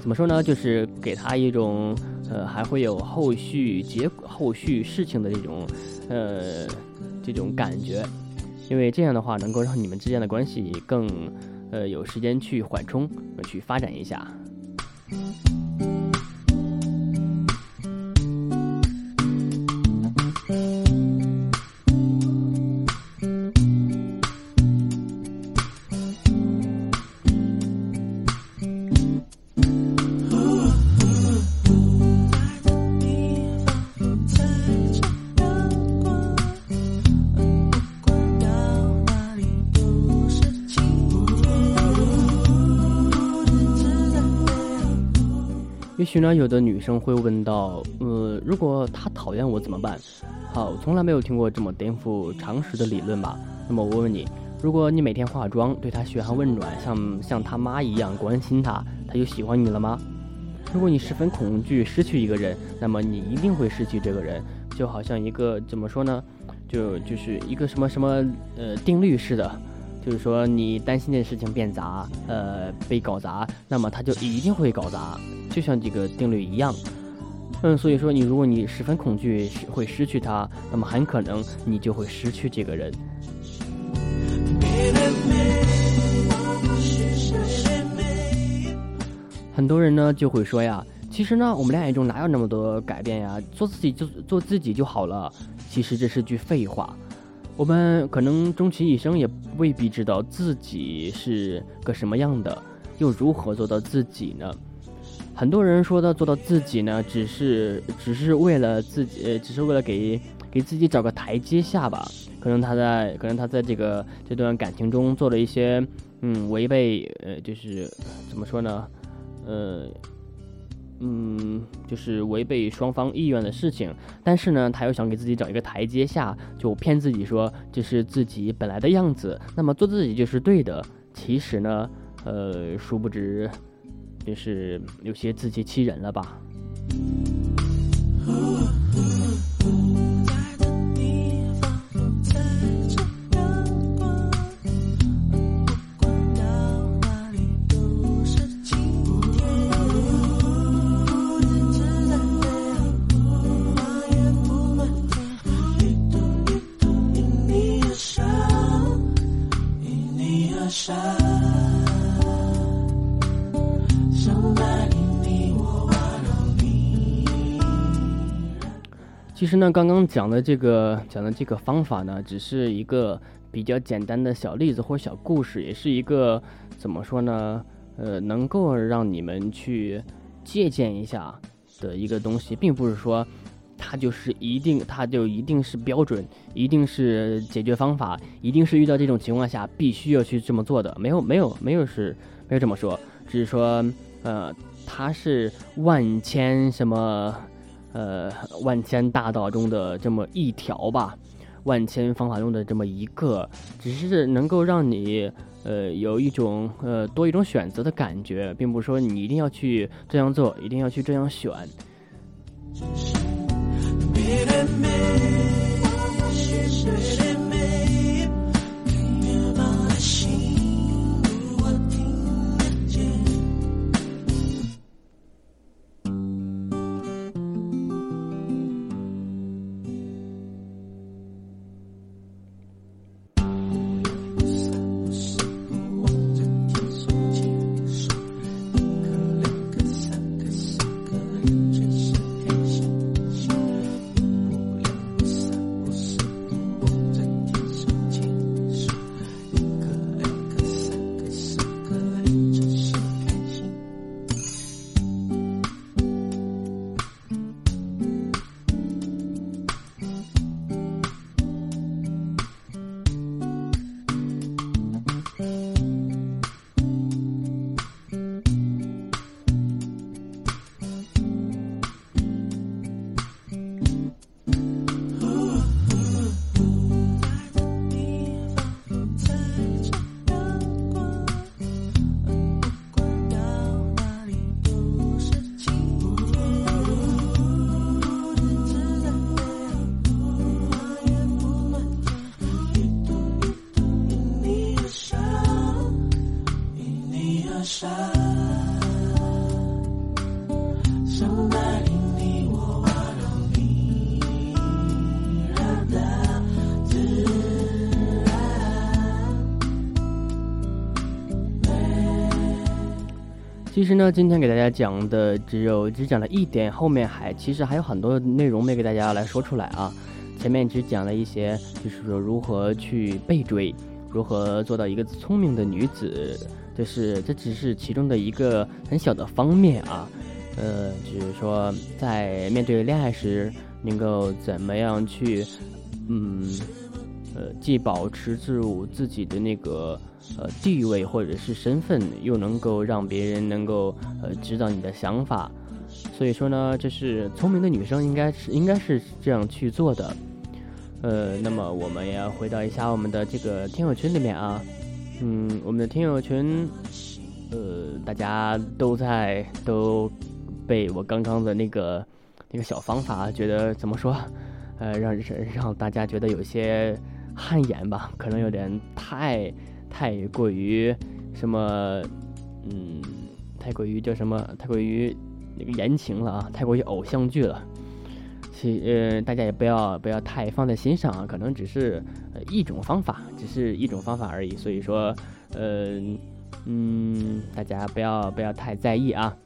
怎么说呢？就是给他一种。呃，还会有后续结后续事情的这种，呃，这种感觉，因为这样的话能够让你们之间的关系更，呃，有时间去缓冲，去发展一下。也许呢，有的女生会问到，呃，如果他讨厌我怎么办？好，从来没有听过这么颠覆常识的理论吧？那么我问你，如果你每天化妆，对他嘘寒问暖，像像他妈一样关心他，他就喜欢你了吗？如果你十分恐惧失去一个人，那么你一定会失去这个人，就好像一个怎么说呢？就就是一个什么什么呃定律似的。就是说，你担心的事情变砸，呃，被搞砸，那么它就一定会搞砸，就像这个定律一样。嗯，所以说，你如果你十分恐惧会失去他，那么很可能你就会失去这个人。很多人呢就会说呀，其实呢，我们恋爱中哪有那么多改变呀？做自己就做自己就好了。其实这是句废话。我们可能终其一生也未必知道自己是个什么样的，又如何做到自己呢？很多人说到做到自己呢，只是只是为了自己，只是为了给给自己找个台阶下吧。可能他在，可能他在这个这段感情中做了一些，嗯，违背，呃，就是怎么说呢，呃。嗯，就是违背双方意愿的事情，但是呢，他又想给自己找一个台阶下，就骗自己说这是自己本来的样子，那么做自己就是对的。其实呢，呃，殊不知，就是有些自欺欺人了吧。其实呢，刚刚讲的这个讲的这个方法呢，只是一个比较简单的小例子或小故事，也是一个怎么说呢？呃，能够让你们去借鉴一下的一个东西，并不是说它就是一定，它就一定是标准，一定是解决方法，一定是遇到这种情况下必须要去这么做的。没有，没有，没有是没有这么说，只是说，呃，它是万千什么。呃，万千大道中的这么一条吧，万千方法中的这么一个，只是能够让你呃有一种呃多一种选择的感觉，并不是说你一定要去这样做，一定要去这样选。我有些事其实呢，今天给大家讲的只有只讲了一点，后面还其实还有很多内容没给大家来说出来啊。前面只讲了一些，就是说如何去被追，如何做到一个聪明的女子，这是这只是其中的一个很小的方面啊。呃，就是说在面对恋爱时，能够怎么样去，嗯，呃，既保持住自己的那个。呃，地位或者是身份，又能够让别人能够呃知道你的想法，所以说呢，这是聪明的女生应该是应该是这样去做的。呃，那么我们也要回到一下我们的这个听友群里面啊，嗯，我们的听友群，呃，大家都在都被我刚刚的那个那个小方法觉得怎么说，呃，让让大家觉得有些汗颜吧，可能有点太。太过于什么，嗯，太过于叫什么？太过于那个言情了啊！太过于偶像剧了。其呃，大家也不要不要太放在心上啊，可能只是一种方法，只是一种方法而已。所以说，呃，嗯，大家不要不要太在意啊。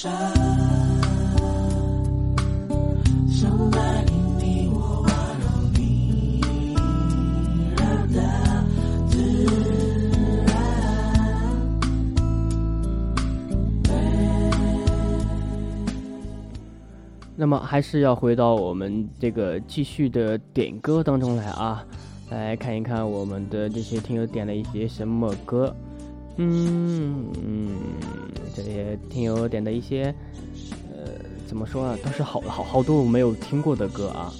那么还是要回到我们这个继续的点歌当中来啊，来看一看我们的这些听友点了一些什么歌。嗯，这些听友点的一些，呃，怎么说啊，都是好好好多我没有听过的歌啊。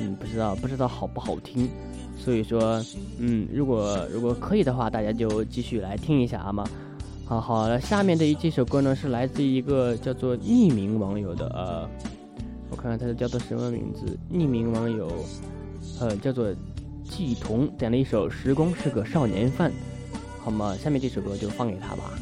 嗯，不知道不知道好不好听，所以说，嗯，如果如果可以的话，大家就继续来听一下啊嘛。好好了，下面的一这首歌呢是来自一个叫做匿名网友的呃。我看看他叫做什么名字？匿名网友，呃，叫做季彤，点了一首《时光是个少年犯》，好吗？下面这首歌就放给他吧。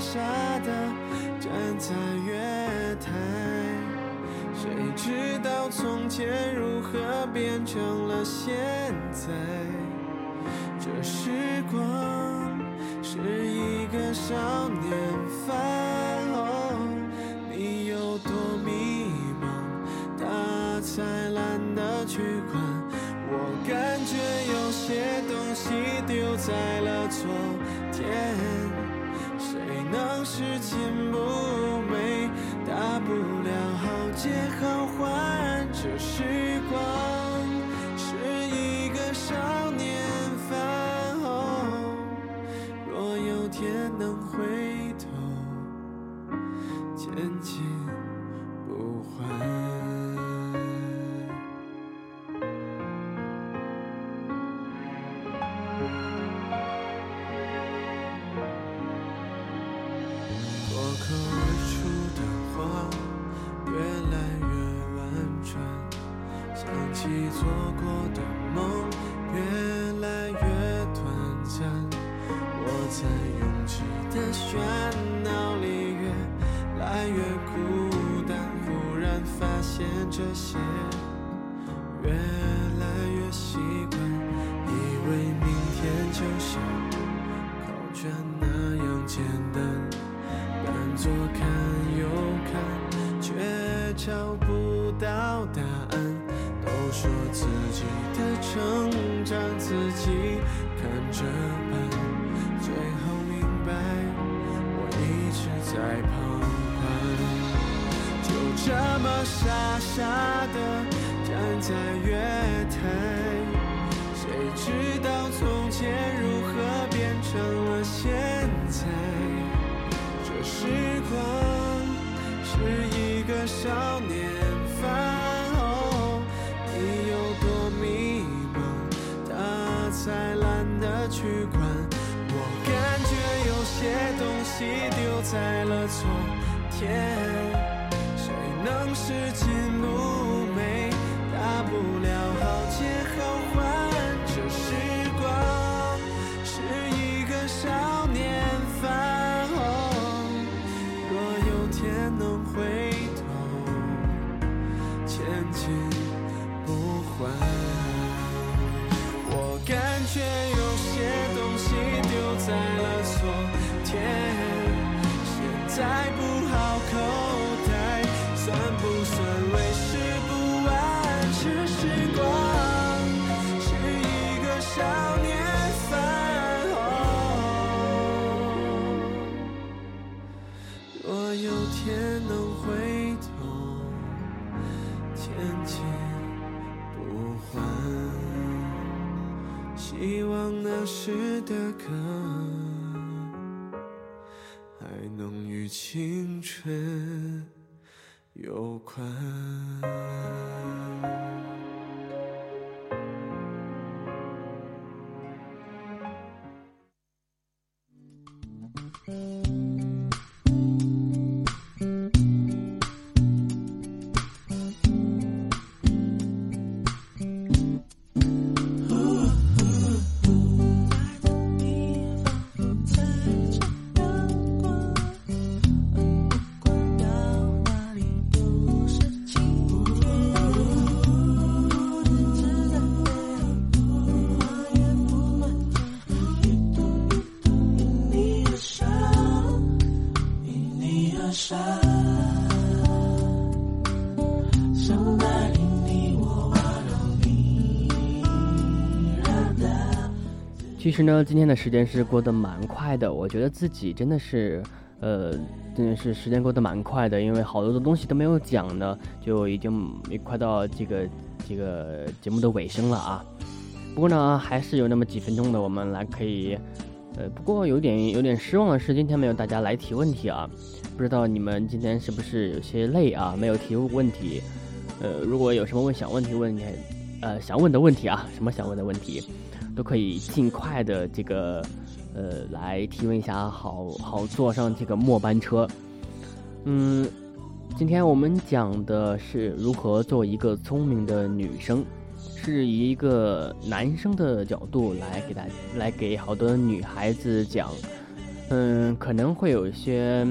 傻的站在月台。谁知道从前如何变成了现在？这时光是一个少年犯，哦，你有多迷茫，他才懒得去管。我感觉有些东西丢在之前傻傻的站在月台，谁知道从前如何变成了现在？这时光是一个少年犯，哦，你有多迷茫，他才懒得去管。我感觉有些东西丢在了昨天，谁能拾金天，现在不好口袋，算不算为时不晚？这时光是一个少年犯，若有天能回头，千金不换。希望那时的歌青春有关。实呢，今天的时间是过得蛮快的，我觉得自己真的是，呃，真的是时间过得蛮快的，因为好多的东西都没有讲呢，就已经快到这个这个节目的尾声了啊。不过呢，还是有那么几分钟的，我们来可以，呃，不过有点有点失望的是，今天没有大家来提问题啊，不知道你们今天是不是有些累啊，没有提问题。呃，如果有什么问想问题问题，呃，想问的问题啊，什么想问的问题？都可以尽快的这个，呃，来提问一下，好好坐上这个末班车。嗯，今天我们讲的是如何做一个聪明的女生，是以一个男生的角度来给大家来给好多女孩子讲。嗯，可能会有一些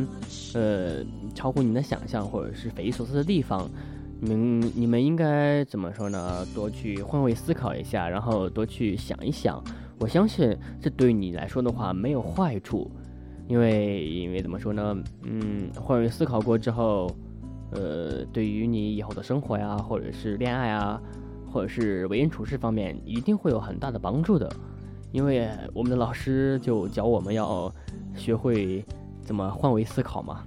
呃超乎你的想象或者是匪夷所思的地方。你们你们应该怎么说呢？多去换位思考一下，然后多去想一想。我相信这对你来说的话没有坏处，因为因为怎么说呢？嗯，换位思考过之后，呃，对于你以后的生活呀，或者是恋爱啊，或者是为人处事方面，一定会有很大的帮助的。因为我们的老师就教我们要学会怎么换位思考嘛。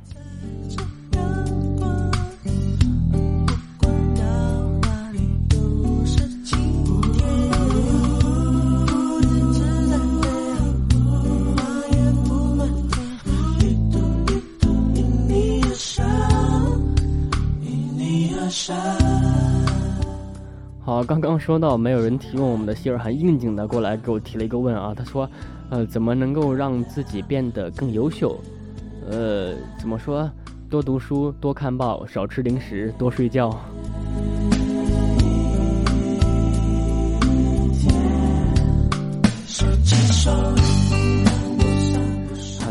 好，刚刚说到没有人提问，我们的希尔很应景的过来给我提了一个问啊，他说，呃，怎么能够让自己变得更优秀？呃，怎么说？多读书，多看报，少吃零食，多睡觉。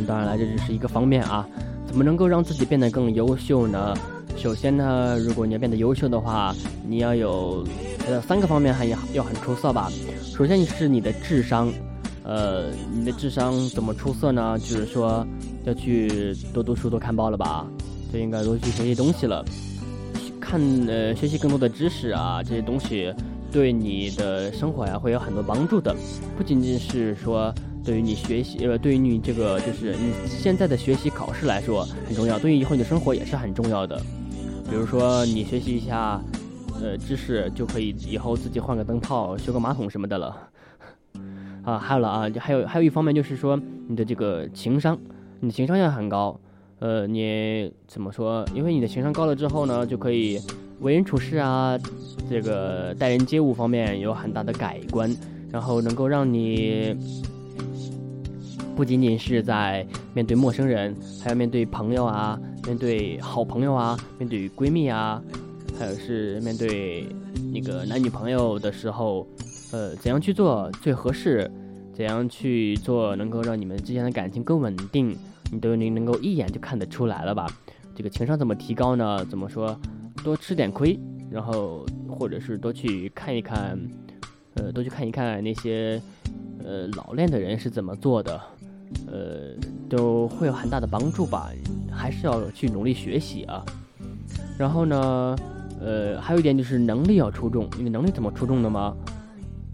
当然了，这只是一个方面啊，怎么能够让自己变得更优秀呢？首先呢，如果你要变得优秀的话，你要有呃三个方面还要要很出色吧。首先是你的智商，呃，你的智商怎么出色呢？就是说要去多读书、多看报了吧，就应该多去学习东西了，看呃学习更多的知识啊，这些东西对你的生活呀会有很多帮助的。不仅仅是说对于你学习呃，对于你这个就是你现在的学习考试来说很重要，对于以后你的生活也是很重要的。比如说，你学习一下，呃，知识就可以以后自己换个灯泡、修个马桶什么的了。啊，还有了啊，还有还有一方面就是说，你的这个情商，你的情商要很高。呃，你怎么说？因为你的情商高了之后呢，就可以为人处事啊，这个待人接物方面有很大的改观，然后能够让你不仅仅是在面对陌生人，还要面对朋友啊。面对好朋友啊，面对闺蜜啊，还有是面对那个男女朋友的时候，呃，怎样去做最合适？怎样去做能够让你们之间的感情更稳定？你都能能够一眼就看得出来了吧？这个情商怎么提高呢？怎么说？多吃点亏，然后或者是多去看一看，呃，多去看一看那些呃老练的人是怎么做的。呃，都会有很大的帮助吧，还是要去努力学习啊。然后呢，呃，还有一点就是能力要出众。你的能力怎么出众的吗？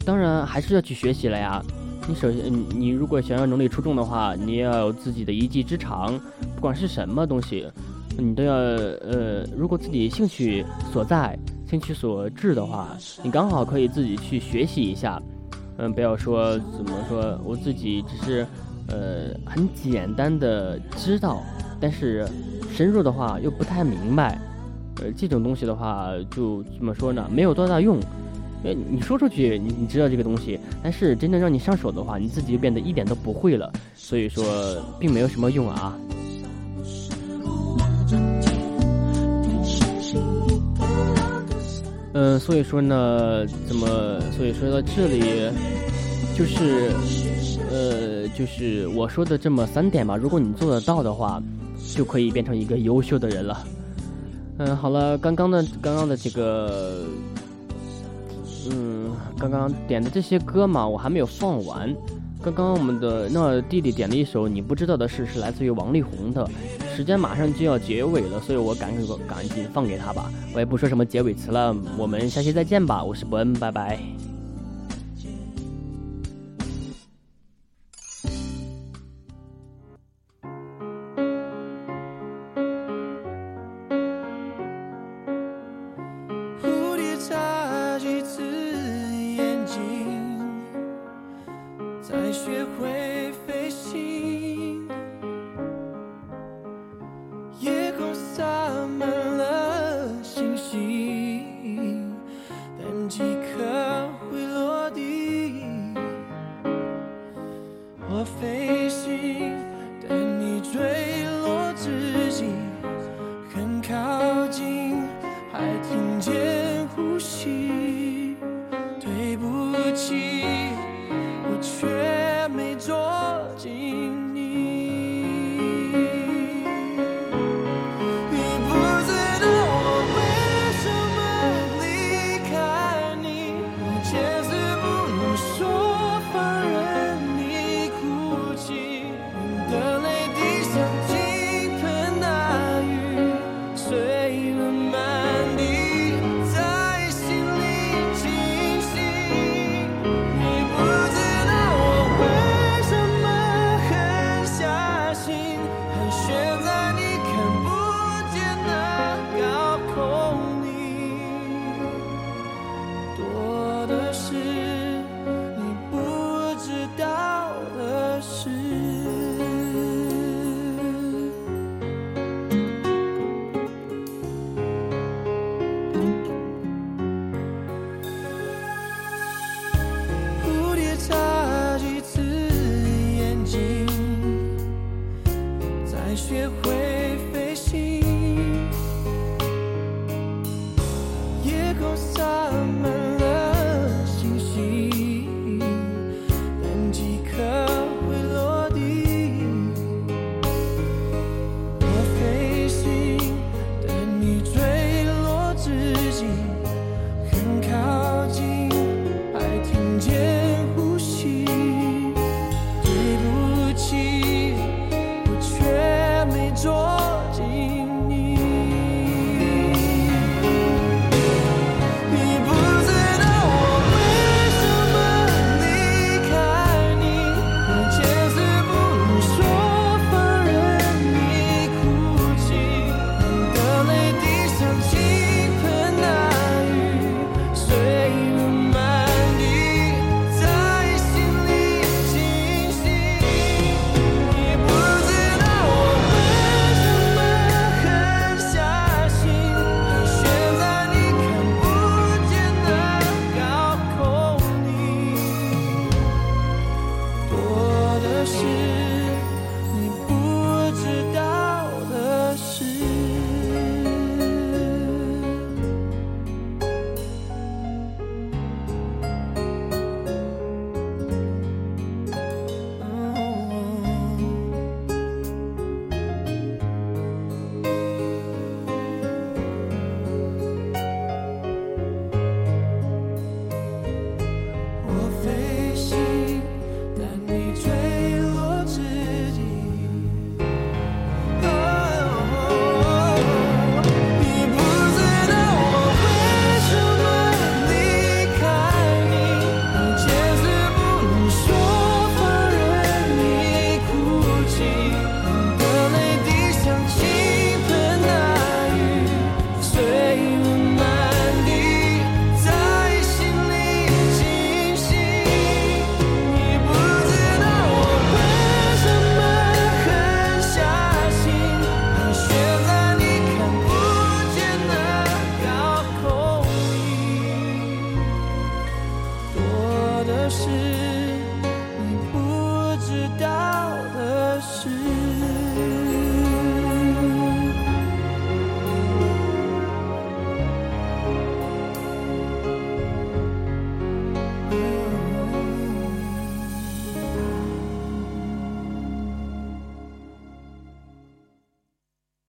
当然还是要去学习了呀。你首先，你如果想要能力出众的话，你也要有自己的一技之长，不管是什么东西，你都要呃，如果自己兴趣所在、兴趣所致的话，你刚好可以自己去学习一下。嗯，不要说怎么说，我自己只是。呃，很简单的知道，但是深入的话又不太明白。呃，这种东西的话，就怎么说呢？没有多大用。呃，你说出去，你你知道这个东西，但是真正让你上手的话，你自己就变得一点都不会了。所以说，并没有什么用啊。嗯，所以说呢，怎么？所以说到这里，就是。就是我说的这么三点吧，如果你做得到的话，就可以变成一个优秀的人了。嗯，好了，刚刚的刚刚的这个，嗯，刚刚点的这些歌嘛，我还没有放完。刚刚我们的那弟弟点了一首《你不知道的事》，是来自于王力宏的，时间马上就要结尾了，所以我赶紧赶紧放给他吧。我也不说什么结尾词了，我们下期再见吧。我是伯恩，拜拜。才学会飞行。